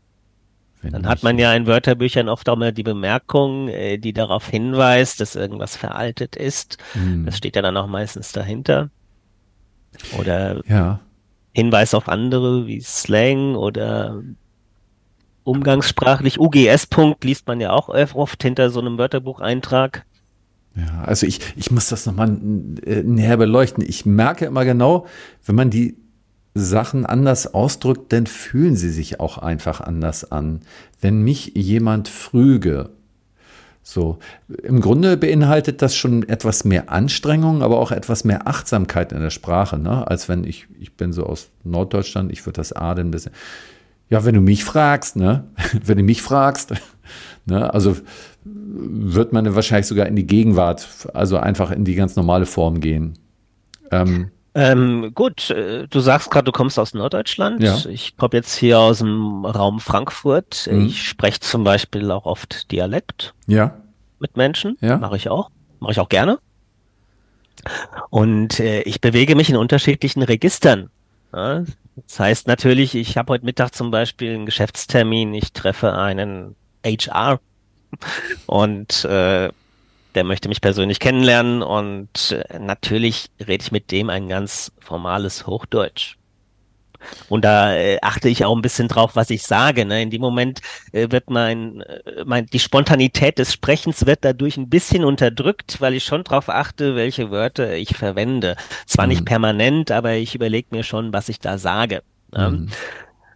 Wenn Dann hat man ja in Wörterbüchern oft auch mal die Bemerkung, äh, die darauf hinweist, dass irgendwas veraltet ist. Hm. Das steht ja dann auch meistens dahinter. Oder ja. Hinweis auf andere wie Slang oder umgangssprachlich. UGS-Punkt liest man ja auch oft hinter so einem Wörterbucheintrag. Ja, also ich, ich muss das nochmal äh, näher beleuchten. Ich merke immer genau, wenn man die Sachen anders ausdrückt, dann fühlen sie sich auch einfach anders an. Wenn mich jemand früge, so, im Grunde beinhaltet das schon etwas mehr Anstrengung, aber auch etwas mehr Achtsamkeit in der Sprache, ne? als wenn ich, ich bin so aus Norddeutschland, ich würde das A ein bisschen, ja, wenn du mich fragst, ne, wenn du mich fragst, ne, also wird man wahrscheinlich sogar in die Gegenwart, also einfach in die ganz normale Form gehen. Ähm, ähm, gut, äh, du sagst gerade, du kommst aus Norddeutschland. Ja. Ich komme jetzt hier aus dem Raum Frankfurt. Mhm. Ich spreche zum Beispiel auch oft Dialekt. Ja. Mit Menschen. Ja. Mache ich auch. Mache ich auch gerne. Und äh, ich bewege mich in unterschiedlichen Registern. Ja, das heißt natürlich, ich habe heute Mittag zum Beispiel einen Geschäftstermin. Ich treffe einen HR und äh, der möchte mich persönlich kennenlernen und äh, natürlich rede ich mit dem ein ganz formales Hochdeutsch. Und da äh, achte ich auch ein bisschen drauf, was ich sage. Ne? In dem Moment äh, wird mein, äh, mein, die Spontanität des Sprechens wird dadurch ein bisschen unterdrückt, weil ich schon darauf achte, welche Wörter ich verwende. Zwar mhm. nicht permanent, aber ich überlege mir schon, was ich da sage. Ne? Mhm.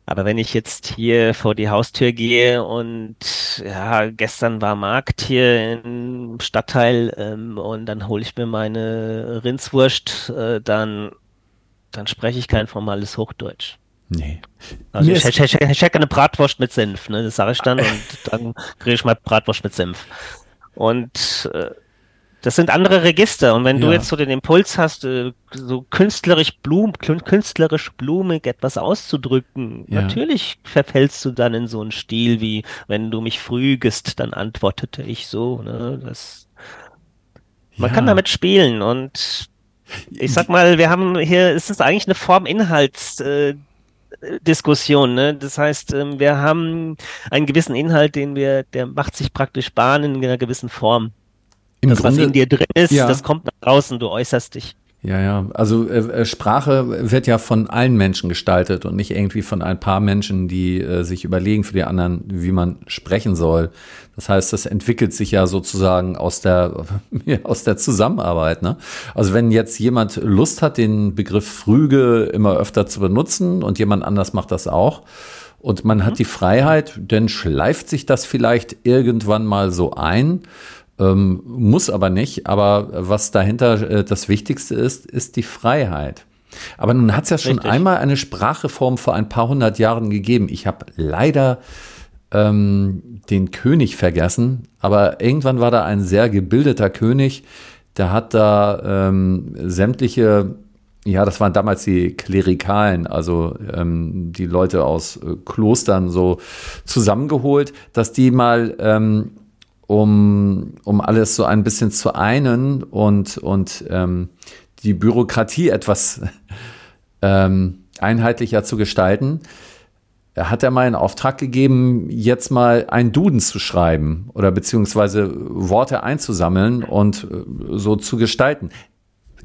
Aber wenn ich jetzt hier vor die Haustür gehe und ja, gestern war Markt hier im Stadtteil ähm, und dann hole ich mir meine Rindswurst, äh, dann, dann spreche ich kein formales Hochdeutsch. Nee. Also ich, ich, ich, ich hätte eine Bratwurst mit Senf, ne? Das sage ich dann und dann kriege ich mal Bratwurst mit Senf. Und äh, das sind andere Register. Und wenn ja. du jetzt so den Impuls hast, äh, so künstlerisch blum, künstlerisch blumig etwas auszudrücken, ja. natürlich verfällst du dann in so einen Stil wie, wenn du mich frügest, dann antwortete ich so. Ne? Das, man ja. kann damit spielen und ich sag mal, wir haben hier, es ist eigentlich eine Form Inhalts, äh, Diskussion. Ne? Das heißt, ähm, wir haben einen gewissen Inhalt, den wir, der macht sich praktisch Bahn in einer gewissen Form. Im das, Grunde, was in dir drin ist, ja. das kommt nach draußen, du äußerst dich. Ja, ja. Also äh, äh, Sprache wird ja von allen Menschen gestaltet und nicht irgendwie von ein paar Menschen, die äh, sich überlegen für die anderen, wie man sprechen soll. Das heißt, das entwickelt sich ja sozusagen aus der, aus der Zusammenarbeit. Ne? Also wenn jetzt jemand Lust hat, den Begriff Früge immer öfter zu benutzen und jemand anders macht das auch, und man mhm. hat die Freiheit, dann schleift sich das vielleicht irgendwann mal so ein. Ähm, muss aber nicht. Aber was dahinter äh, das Wichtigste ist, ist die Freiheit. Aber nun hat es ja schon Richtig. einmal eine Sprachreform vor ein paar hundert Jahren gegeben. Ich habe leider ähm, den König vergessen, aber irgendwann war da ein sehr gebildeter König, der hat da ähm, sämtliche, ja, das waren damals die Klerikalen, also ähm, die Leute aus äh, Klostern so zusammengeholt, dass die mal ähm, um, um alles so ein bisschen zu einen und, und ähm, die Bürokratie etwas ähm, einheitlicher zu gestalten, hat er mal einen Auftrag gegeben, jetzt mal einen Duden zu schreiben oder beziehungsweise Worte einzusammeln und äh, so zu gestalten.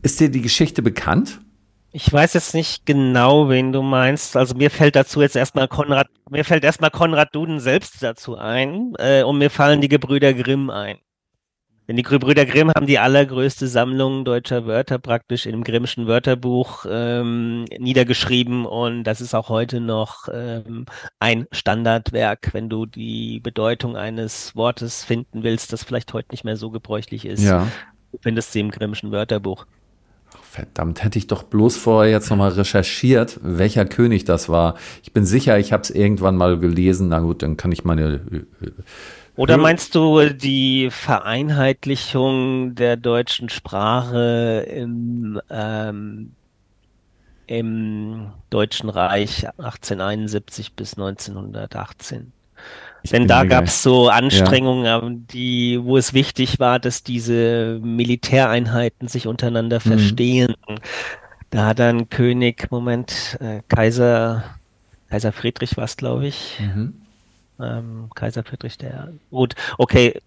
Ist dir die Geschichte bekannt? Ich weiß jetzt nicht genau, wen du meinst. Also mir fällt dazu jetzt erstmal Konrad, mir fällt erstmal Konrad Duden selbst dazu ein äh, und mir fallen die Gebrüder Grimm ein. Denn die Gebrüder Grimm haben die allergrößte Sammlung deutscher Wörter praktisch im Grimmschen Wörterbuch ähm, niedergeschrieben und das ist auch heute noch ähm, ein Standardwerk, wenn du die Bedeutung eines Wortes finden willst, das vielleicht heute nicht mehr so gebräuchlich ist. Ja. Du findest sie im Grimmschen Wörterbuch. Verdammt, hätte ich doch bloß vorher jetzt nochmal recherchiert, welcher König das war. Ich bin sicher, ich habe es irgendwann mal gelesen. Na gut, dann kann ich meine. Äh, Oder meinst du die Vereinheitlichung der deutschen Sprache im, ähm, im Deutschen Reich 1871 bis 1918? Ich Denn da gab es so Anstrengungen, ja. die, wo es wichtig war, dass diese Militäreinheiten sich untereinander mhm. verstehen. Da hat dann König, Moment, äh, Kaiser, Kaiser Friedrich war es, glaube ich. Mhm. Ähm, Kaiser Friedrich der. Gut, okay,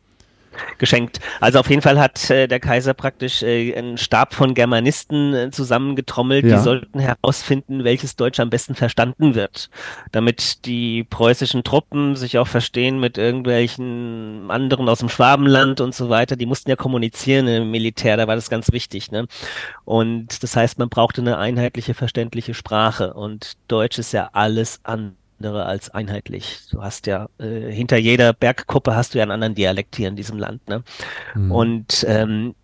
geschenkt. Also auf jeden Fall hat äh, der Kaiser praktisch äh, einen Stab von Germanisten äh, zusammengetrommelt, ja. die sollten herausfinden, welches Deutsch am besten verstanden wird, damit die preußischen Truppen sich auch verstehen mit irgendwelchen anderen aus dem Schwabenland und so weiter. Die mussten ja kommunizieren im Militär, da war das ganz wichtig. Ne? Und das heißt, man brauchte eine einheitliche, verständliche Sprache und Deutsch ist ja alles anders andere als einheitlich. Du hast ja äh, hinter jeder Bergkuppe hast du ja einen anderen Dialekt hier in diesem Land. Ne? Mhm. Und ähm,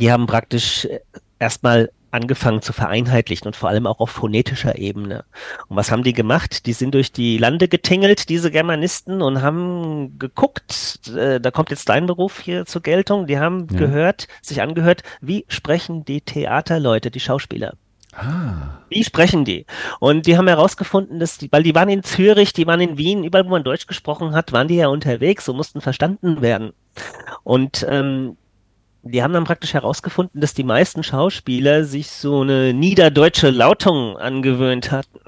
die haben praktisch äh, erstmal angefangen zu vereinheitlichen und vor allem auch auf phonetischer Ebene. Und was haben die gemacht? Die sind durch die Lande getingelt, diese Germanisten, und haben geguckt, äh, da kommt jetzt dein Beruf hier zur Geltung, die haben ja. gehört, sich angehört, wie sprechen die Theaterleute, die Schauspieler. Ah. Wie sprechen die? Und die haben herausgefunden, dass die, weil die waren in Zürich, die waren in Wien, überall wo man Deutsch gesprochen hat, waren die ja unterwegs und mussten verstanden werden. Und ähm, die haben dann praktisch herausgefunden, dass die meisten Schauspieler sich so eine niederdeutsche Lautung angewöhnt hatten.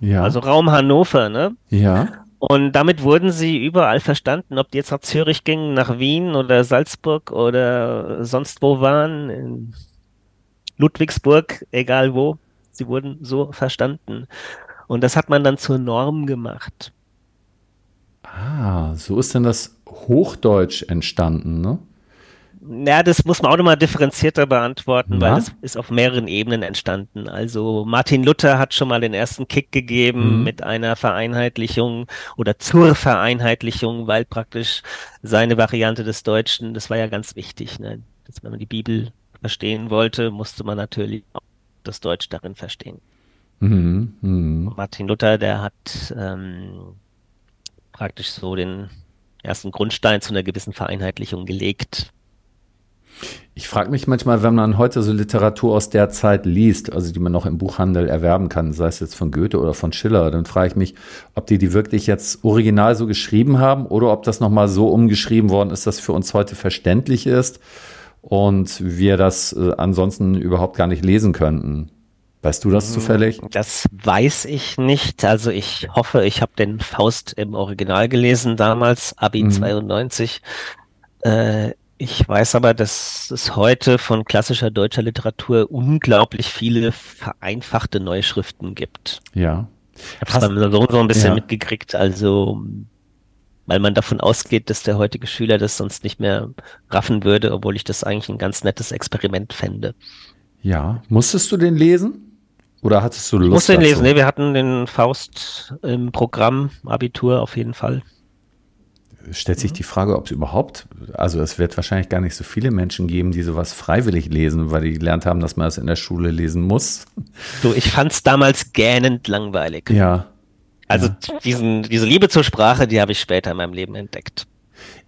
Ja. Also Raum Hannover, ne? Ja. Und damit wurden sie überall verstanden, ob die jetzt nach Zürich gingen, nach Wien oder Salzburg oder sonst wo waren. Ludwigsburg, egal wo, sie wurden so verstanden. Und das hat man dann zur Norm gemacht. Ah, so ist denn das Hochdeutsch entstanden, ne? Ja, das muss man auch nochmal differenzierter beantworten, Na? weil das ist auf mehreren Ebenen entstanden. Also Martin Luther hat schon mal den ersten Kick gegeben mhm. mit einer Vereinheitlichung oder zur Vereinheitlichung, weil praktisch seine Variante des Deutschen, das war ja ganz wichtig, ne? dass wenn man die Bibel verstehen wollte, musste man natürlich auch das Deutsch darin verstehen. Mhm, mh. Martin Luther, der hat ähm, praktisch so den ersten Grundstein zu einer gewissen Vereinheitlichung gelegt. Ich frage mich manchmal, wenn man heute so Literatur aus der Zeit liest, also die man noch im Buchhandel erwerben kann, sei es jetzt von Goethe oder von Schiller, dann frage ich mich, ob die die wirklich jetzt original so geschrieben haben oder ob das nochmal so umgeschrieben worden ist, dass für uns heute verständlich ist und wir das äh, ansonsten überhaupt gar nicht lesen könnten. Weißt du das hm, zufällig? Das weiß ich nicht. Also ich hoffe, ich habe den Faust im Original gelesen damals, Abi mhm. 92. Äh, ich weiß aber, dass es heute von klassischer deutscher Literatur unglaublich viele vereinfachte Neuschriften gibt. Ja. Ich habe es so, so ein bisschen ja. mitgekriegt. Also weil man davon ausgeht, dass der heutige Schüler das sonst nicht mehr raffen würde, obwohl ich das eigentlich ein ganz nettes Experiment fände. Ja, musstest du den lesen? Oder hattest du Lust? Ich musste den lesen, nee, wir hatten den Faust im Programm, Abitur auf jeden Fall. Stellt sich die Frage, ob es überhaupt, also es wird wahrscheinlich gar nicht so viele Menschen geben, die sowas freiwillig lesen, weil die gelernt haben, dass man das in der Schule lesen muss. So, ich fand es damals gähnend langweilig. Ja, also ja. diesen, diese Liebe zur Sprache, die habe ich später in meinem Leben entdeckt.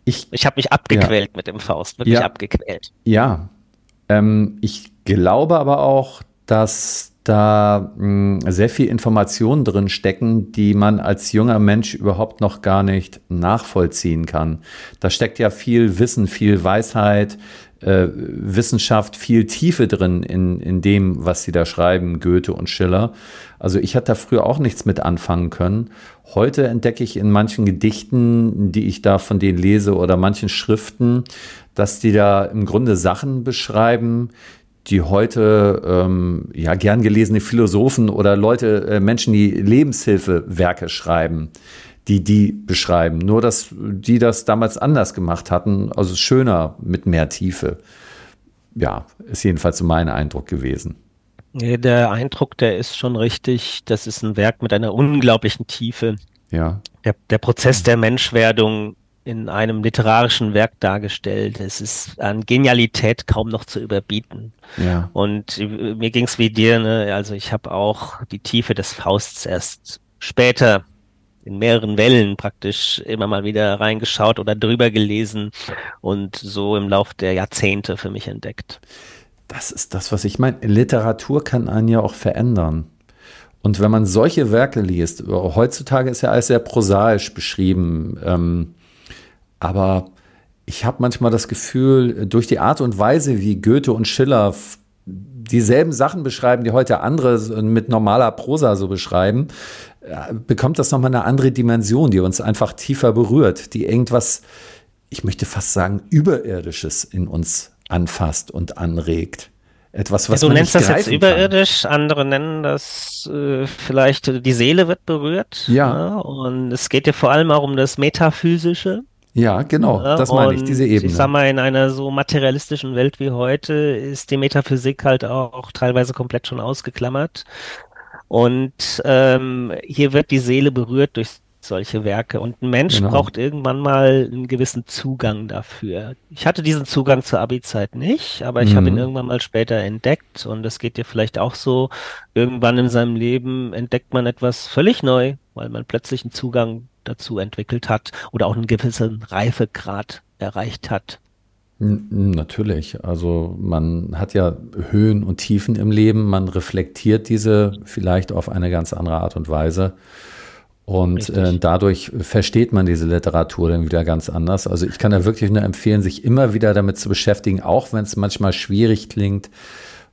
Ich, ich habe mich abgequält ja. mit dem Faust, wirklich ja. abgequält. Ja. Ähm, ich glaube aber auch, dass da mh, hm, sehr viel Informationen drin stecken, die man als junger Mensch überhaupt noch gar nicht nachvollziehen kann. Da steckt ja viel Wissen, viel Weisheit, äh, Wissenschaft, viel Tiefe drin in, in dem, was sie da schreiben, Goethe und Schiller. Also ich hatte da früher auch nichts mit anfangen können. Heute entdecke ich in manchen Gedichten, die ich da von denen lese oder manchen Schriften, dass die da im Grunde Sachen beschreiben, die heute ähm, ja gern gelesene Philosophen oder Leute, äh, Menschen, die Lebenshilfewerke schreiben, die die beschreiben. Nur dass die das damals anders gemacht hatten, also schöner mit mehr Tiefe. Ja, ist jedenfalls so mein Eindruck gewesen. Der Eindruck, der ist schon richtig. Das ist ein Werk mit einer unglaublichen Tiefe. Ja. Der, der Prozess der Menschwerdung in einem literarischen Werk dargestellt. Es ist an Genialität kaum noch zu überbieten. Ja. Und mir ging es wie dir, ne? also ich habe auch die Tiefe des Fausts erst später in mehreren Wellen praktisch immer mal wieder reingeschaut oder drüber gelesen und so im Lauf der Jahrzehnte für mich entdeckt. Das ist das, was ich meine. Literatur kann einen ja auch verändern. Und wenn man solche Werke liest, heutzutage ist ja alles sehr prosaisch beschrieben. Ähm, aber ich habe manchmal das Gefühl, durch die Art und Weise, wie Goethe und Schiller dieselben Sachen beschreiben, die heute andere mit normaler Prosa so beschreiben, bekommt das nochmal eine andere Dimension, die uns einfach tiefer berührt, die irgendwas, ich möchte fast sagen, Überirdisches in uns anfasst und anregt. Etwas, was ja, du man nennst das jetzt überirdisch, kann. andere nennen das äh, vielleicht die Seele wird berührt. Ja. ja. Ne? Und es geht ja vor allem auch um das Metaphysische. Ja, genau, das meine ich, diese Ebene. Ich sag mal, in einer so materialistischen Welt wie heute ist die Metaphysik halt auch teilweise komplett schon ausgeklammert. Und ähm, hier wird die Seele berührt durch solche Werke. Und ein Mensch genau. braucht irgendwann mal einen gewissen Zugang dafür. Ich hatte diesen Zugang zur Abi-Zeit nicht, aber ich mhm. habe ihn irgendwann mal später entdeckt. Und das geht dir vielleicht auch so. Irgendwann in seinem Leben entdeckt man etwas völlig neu, weil man plötzlich einen Zugang dazu entwickelt hat oder auch einen gewissen Reifegrad erreicht hat. Natürlich. Also man hat ja Höhen und Tiefen im Leben. Man reflektiert diese vielleicht auf eine ganz andere Art und Weise. Und äh, dadurch versteht man diese Literatur dann wieder ganz anders. Also ich kann da wirklich nur empfehlen, sich immer wieder damit zu beschäftigen, auch wenn es manchmal schwierig klingt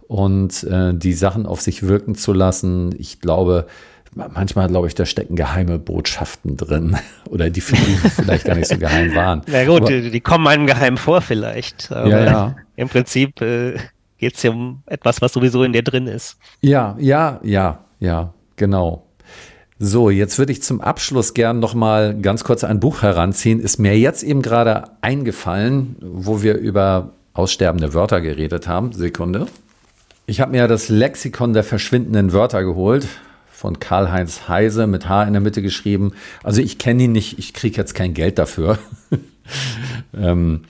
und äh, die Sachen auf sich wirken zu lassen. Ich glaube, manchmal glaube ich, da stecken geheime Botschaften drin oder die, vielleicht gar nicht so geheim waren. Na gut, aber, die, die, kommen einem geheim vor vielleicht. Aber ja, ja. Im Prinzip äh, geht es ja um etwas, was sowieso in dir drin ist. Ja, ja, ja, ja, genau. So, jetzt würde ich zum Abschluss gern noch mal ganz kurz ein Buch heranziehen. Ist mir jetzt eben gerade eingefallen, wo wir über aussterbende Wörter geredet haben. Sekunde. Ich habe mir das Lexikon der verschwindenden Wörter geholt von Karl-Heinz Heise mit H in der Mitte geschrieben. Also ich kenne ihn nicht, ich kriege jetzt kein Geld dafür. ähm,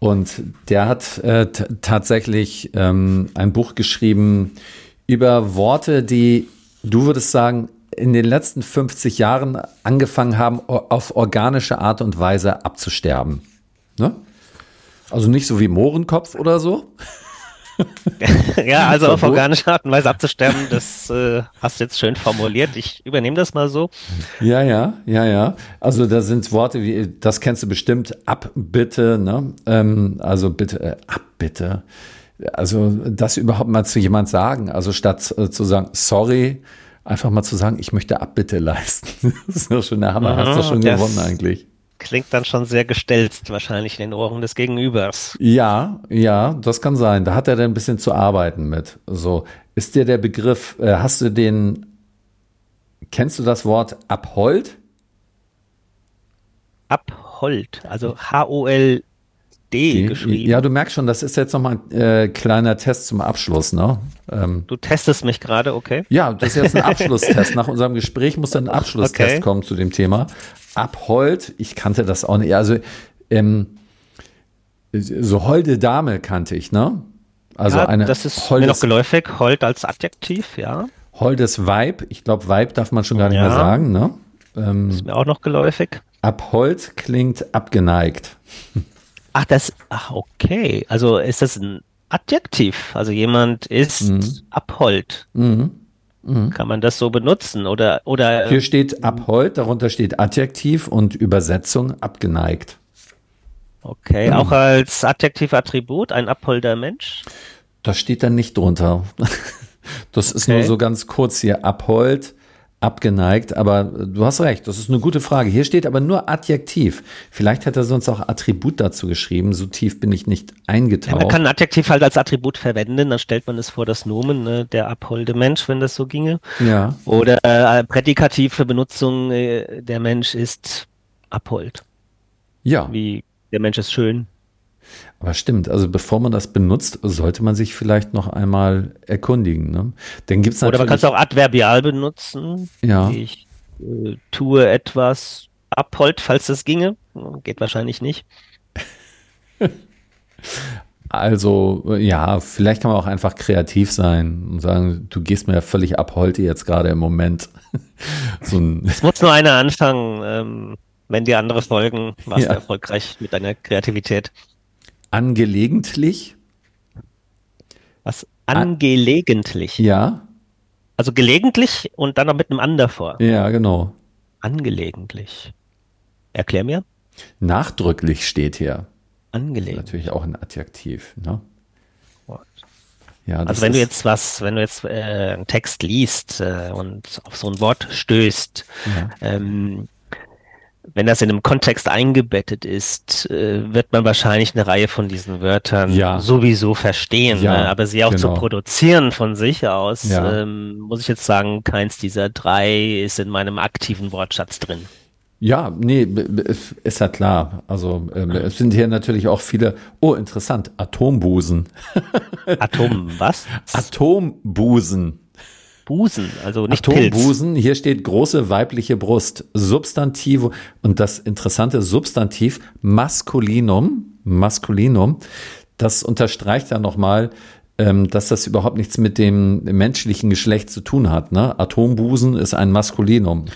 und der hat äh, tatsächlich ähm, ein Buch geschrieben über Worte, die, du würdest sagen, in den letzten 50 Jahren angefangen haben, auf organische Art und Weise abzusterben. Ne? Also nicht so wie Mohrenkopf oder so, ja, also auf organische Art und Weise abzusterben, das äh, hast du jetzt schön formuliert. Ich übernehme das mal so. Ja, ja, ja, ja. Also da sind Worte wie, das kennst du bestimmt, ab bitte, ne? Ähm, also bitte, äh, ab bitte. Also das überhaupt mal zu jemand sagen, also statt äh, zu sagen, sorry, einfach mal zu sagen, ich möchte Abbitte leisten. das ist doch schon der Hammer, mhm, hast du schon gewonnen eigentlich klingt dann schon sehr gestelzt, wahrscheinlich in den Ohren des Gegenübers. Ja, ja, das kann sein. Da hat er dann ein bisschen zu arbeiten mit. So, ist dir der Begriff, äh, hast du den, kennst du das Wort Abhold? Abhold, also H-O-L D geschrieben. Ja, du merkst schon, das ist jetzt nochmal ein äh, kleiner Test zum Abschluss, ne? Ähm, du testest mich gerade, okay? Ja, das ist jetzt ein Abschlusstest. Nach unserem Gespräch muss dann ein Abschlusstest okay. kommen zu dem Thema. Abhold, ich kannte das auch nicht. Also, ähm, so holde Dame kannte ich, ne? Also ja, eine das ist holdes, mir noch geläufig, hold als Adjektiv, ja. Holdes Weib, ich glaube, Weib darf man schon gar nicht ja. mehr sagen, ne? Ähm, ist mir auch noch geläufig. Abhold klingt abgeneigt. Ach, das, ach, okay. Also ist das ein Adjektiv. Also jemand ist Mhm. abhold. Mhm. Mhm. Kann man das so benutzen? Oder, oder Hier steht abhold, darunter steht Adjektiv und Übersetzung abgeneigt. okay, auch als Adjektiv-Attribut, ein abholder Mensch? Das steht dann nicht drunter. Das ist nur so ganz kurz hier abhold, abgeneigt, aber du hast recht, das ist eine gute Frage. Hier steht aber nur Adjektiv. Vielleicht hat er sonst auch Attribut dazu geschrieben, so tief bin ich nicht Ja, eingetaucht. man kann ein Adjektiv halt als Attribut verwenden, dann stellt man es vor das Nomen, ne, der abholde Mensch, wenn das so ginge. ja. Oder äh, prädikative Benutzung, äh, der Mensch ist abhold. Ja, Wie der Mensch ist schön. Aber stimmt. Also bevor man das benutzt, sollte man sich vielleicht noch einmal erkundigen. Ne? Dann gibt's Oder man kann natürlich. es auch adverbial benutzen. ja, Ich äh, tue etwas abhold, falls das ginge. Geht wahrscheinlich nicht. also ja, vielleicht kann man auch einfach kreativ sein und sagen, du gehst mir ja völlig ab heute jetzt gerade im Moment. so Es muss nur einer anfangen. Ähm, wenn die andere folgen, warst Ja. du erfolgreich mit deiner Kreativität. Angelegentlich, Was angelegentlich. ja, Also gelegentlich und dann noch mit einem an davor. ja, genau. Angelegentlich. Erklär mir. Nachdrücklich steht hier. Angelegt. Natürlich auch ein Adjektiv. Ne? Ja, Also wenn du jetzt was, wenn du jetzt äh, einen Text liest äh, und auf so ein Wort stößt, Ja. ähm, wenn das in einem Kontext eingebettet ist, äh, wird man wahrscheinlich eine Reihe von diesen Wörtern Ja. sowieso verstehen. Ja, ne? Aber sie auch genau. zu produzieren von sich aus, Ja. ähm, muss ich jetzt sagen, keins dieser drei ist in meinem aktiven Wortschatz drin. Ja, nee, ist ja klar. Also ähm, es sind hier natürlich auch viele, oh interessant, Atombusen. Atom, was? Atombusen. Busen, also nicht Pilz. Atombusen, hier steht große weibliche Brust. Substantive und das interessante Substantiv Maskulinum, Maskulinum, das unterstreicht ja nochmal, ähm, dass das überhaupt nichts mit dem menschlichen Geschlecht zu tun hat. Ne? Atombusen ist ein Maskulinum.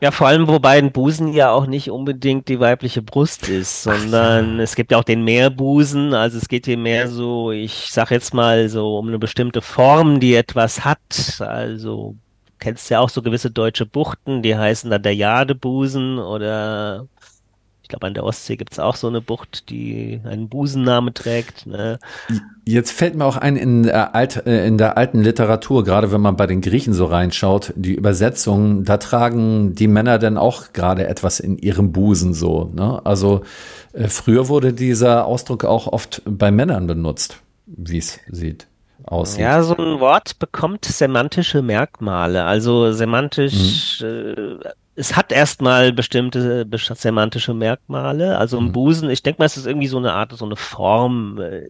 Ja, vor allem, wobei ein Busen ja auch nicht unbedingt die weibliche Brust ist, sondern es gibt ja auch den Meerbusen. Also es geht hier mehr so, ich sag jetzt mal so um eine bestimmte Form, die etwas hat. Also du kennst ja auch so gewisse deutsche Buchten, die heißen dann der Jadebusen oder ich glaube an der Ostsee gibt's auch so eine Bucht, die einen Busenname trägt. Ne? Jetzt fällt mir auch ein, in der, Alt, äh, in der alten Literatur, gerade wenn man bei den Griechen so reinschaut, die Übersetzungen, da tragen die Männer dann auch gerade etwas in ihrem Busen so. Ne? Also äh, früher wurde dieser Ausdruck auch oft bei Männern benutzt, wie es sieht, aussieht. Ja, so ein Wort bekommt semantische Merkmale. Also semantisch, äh, es hat erstmal bestimmte semantische Merkmale. Also im Busen, ich denke mal, es ist irgendwie so eine Art, so eine Form. Äh,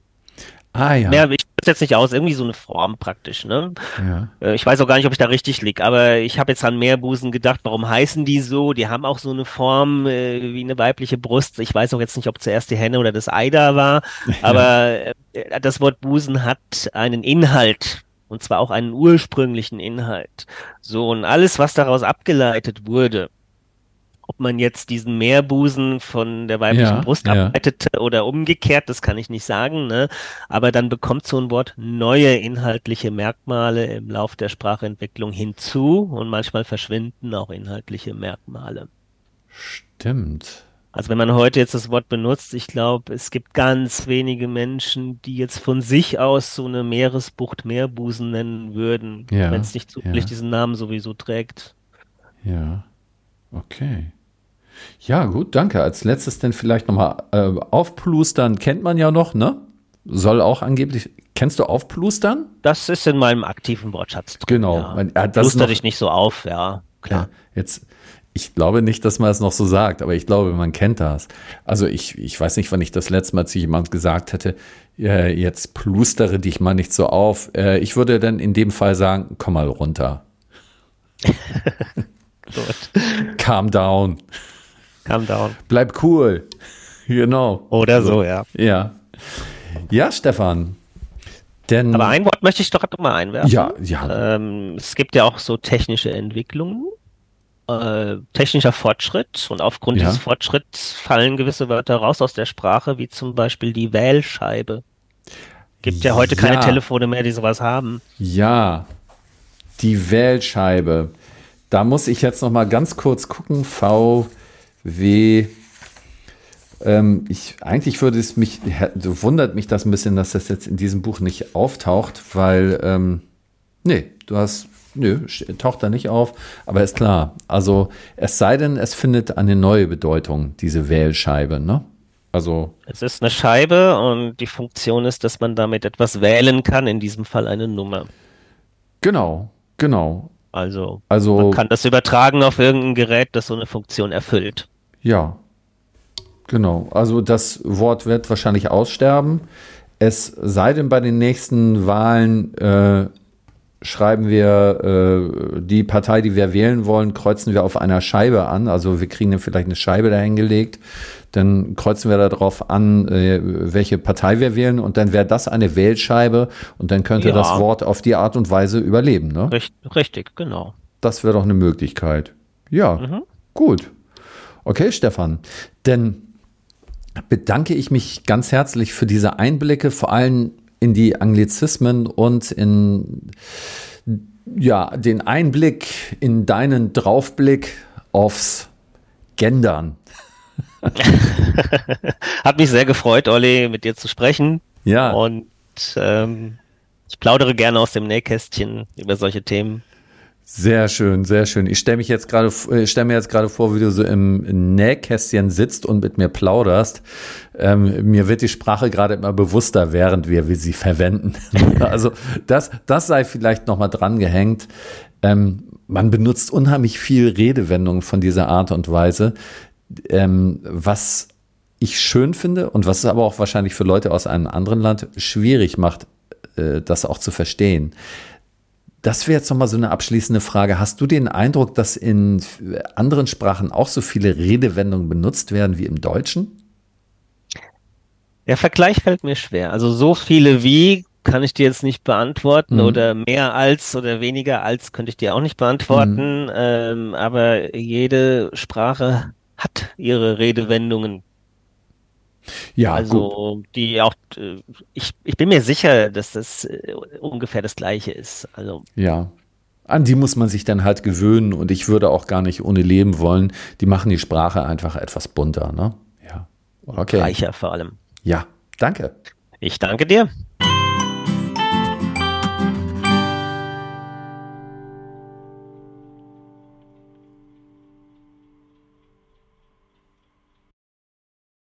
Ah ja. mehr, ich weiß jetzt nicht aus, irgendwie so eine Form praktisch, ne? ja. Äh, Ich weiß auch gar nicht, ob ich da richtig lieg, aber ich habe jetzt an Meerbusen gedacht, warum heißen die so? Die haben auch so eine Form äh, wie eine weibliche Brust. Ich weiß auch jetzt nicht, ob zuerst die Henne oder das Ei da war, aber äh, das Wort Busen hat einen Inhalt. Und zwar auch einen ursprünglichen Inhalt. So, und alles, was daraus abgeleitet wurde, ob man jetzt diesen Meerbusen von der weiblichen Ja, Brust ja. ableitete oder umgekehrt, das kann ich nicht sagen, ne? Aber dann bekommt so ein Wort neue inhaltliche Merkmale im Lauf der Sprachentwicklung hinzu und manchmal verschwinden auch inhaltliche Merkmale. Stimmt. Also wenn man heute jetzt das Wort benutzt, ich glaube, es gibt ganz wenige Menschen, die jetzt von sich aus so eine Meeresbucht Meerbusen nennen würden, Ja, wenn es nicht zufällig ja. diesen Namen sowieso trägt. Ja. Okay. Ja, gut, danke. Als letztes denn vielleicht nochmal äh, aufplustern kennt man ja noch, ne? Soll auch angeblich. Kennst du aufplustern? Das ist in meinem aktiven Wortschatz drin. Genau. Ja. Ja, das ist Pluster noch- dich nicht so auf, ja, klar. Ja, jetzt, ich glaube nicht, dass man es noch so sagt, aber ich glaube, man kennt das. Also ich, ich weiß nicht, wann ich das letzte Mal zu jemand gesagt hätte, äh, jetzt plustere dich mal nicht so auf. Äh, ich würde dann in dem Fall sagen, komm mal runter. Calm down. Calm down. Bleib cool. Genau. Oder so, ja. Ja. Ja, Stefan. Denn, Aber ein Wort möchte ich doch mal einwerfen. ja, ja, Ähm, es gibt ja auch so technische Entwicklungen, äh, technischer Fortschritt und aufgrund Ja. dieses Fortschritts fallen gewisse Wörter raus aus der Sprache, wie zum Beispiel die Wählscheibe. Gibt ja heute keine Telefone mehr, die sowas haben. Ja, die Wählscheibe. Da muss ich jetzt noch mal ganz kurz gucken. VW. Ähm, ich, eigentlich würde es mich, wundert mich das ein bisschen, dass das jetzt in diesem Buch nicht auftaucht, weil, ähm, nee, du hast, nö, taucht da nicht auf, aber ist klar. Also, es sei denn, es findet eine neue Bedeutung, diese Wählscheibe, ne? Also. Es ist eine Scheibe und die Funktion ist, dass man damit etwas wählen kann, in diesem Fall eine Nummer. Genau, genau. Also, also man kann das übertragen auf irgendein Gerät, das so eine Funktion erfüllt. Ja, genau. Also das Wort wird wahrscheinlich aussterben. Es sei denn, bei den nächsten Wahlen äh, schreiben wir äh, die Partei, die wir wählen wollen, kreuzen wir auf einer Scheibe an. Also wir kriegen dann vielleicht eine Scheibe dahingelegt dann kreuzen wir darauf an, äh, welche Partei wir wählen und dann wäre das eine Wählscheibe und dann könnte ja. das Wort auf die Art und Weise überleben. Ne? Richtig, genau. Das wäre doch eine Möglichkeit. Ja, mhm. gut. Okay, Stefan. Denn bedanke ich mich ganz herzlich für diese Einblicke, vor allem in die Anglizismen und in ja, den Einblick in deinen Draufblick aufs Gendern. Hat mich sehr gefreut, Olli, mit dir zu sprechen. Ja. Und ähm, ich plaudere gerne aus dem Nähkästchen über solche Themen. Sehr schön, sehr schön. Ich stelle mich jetzt gerade, äh, stelle mir jetzt gerade vor, wie du so im Nähkästchen sitzt und mit mir plauderst. Ähm, mir wird die Sprache gerade immer bewusster, während wir, wir sie verwenden. also das, das sei vielleicht noch mal dran gehängt. Ähm, man benutzt unheimlich viel Redewendungen von dieser Art und Weise ähm, was ich schön finde und was es aber auch wahrscheinlich für Leute aus einem anderen Land schwierig macht, äh, das auch zu verstehen. Das wäre jetzt nochmal so eine abschließende Frage. Hast du den Eindruck, dass in anderen Sprachen auch so viele Redewendungen benutzt werden wie im Deutschen? Der Vergleich fällt mir schwer. Also so viele wie kann ich dir jetzt nicht beantworten mhm. oder mehr als oder weniger als könnte ich dir auch nicht beantworten. Mhm. Ähm, aber jede Sprache hat ihre Redewendungen. Ja, also gut. die auch, äh, ich, ich bin mir sicher, dass das äh, ungefähr das gleiche ist. Also ja, an die muss man sich dann halt gewöhnen und ich würde auch gar nicht ohne leben wollen. Die machen die Sprache einfach etwas bunter, ne? Ja. Okay. Reicher vor allem. Ja, danke. Ich danke dir.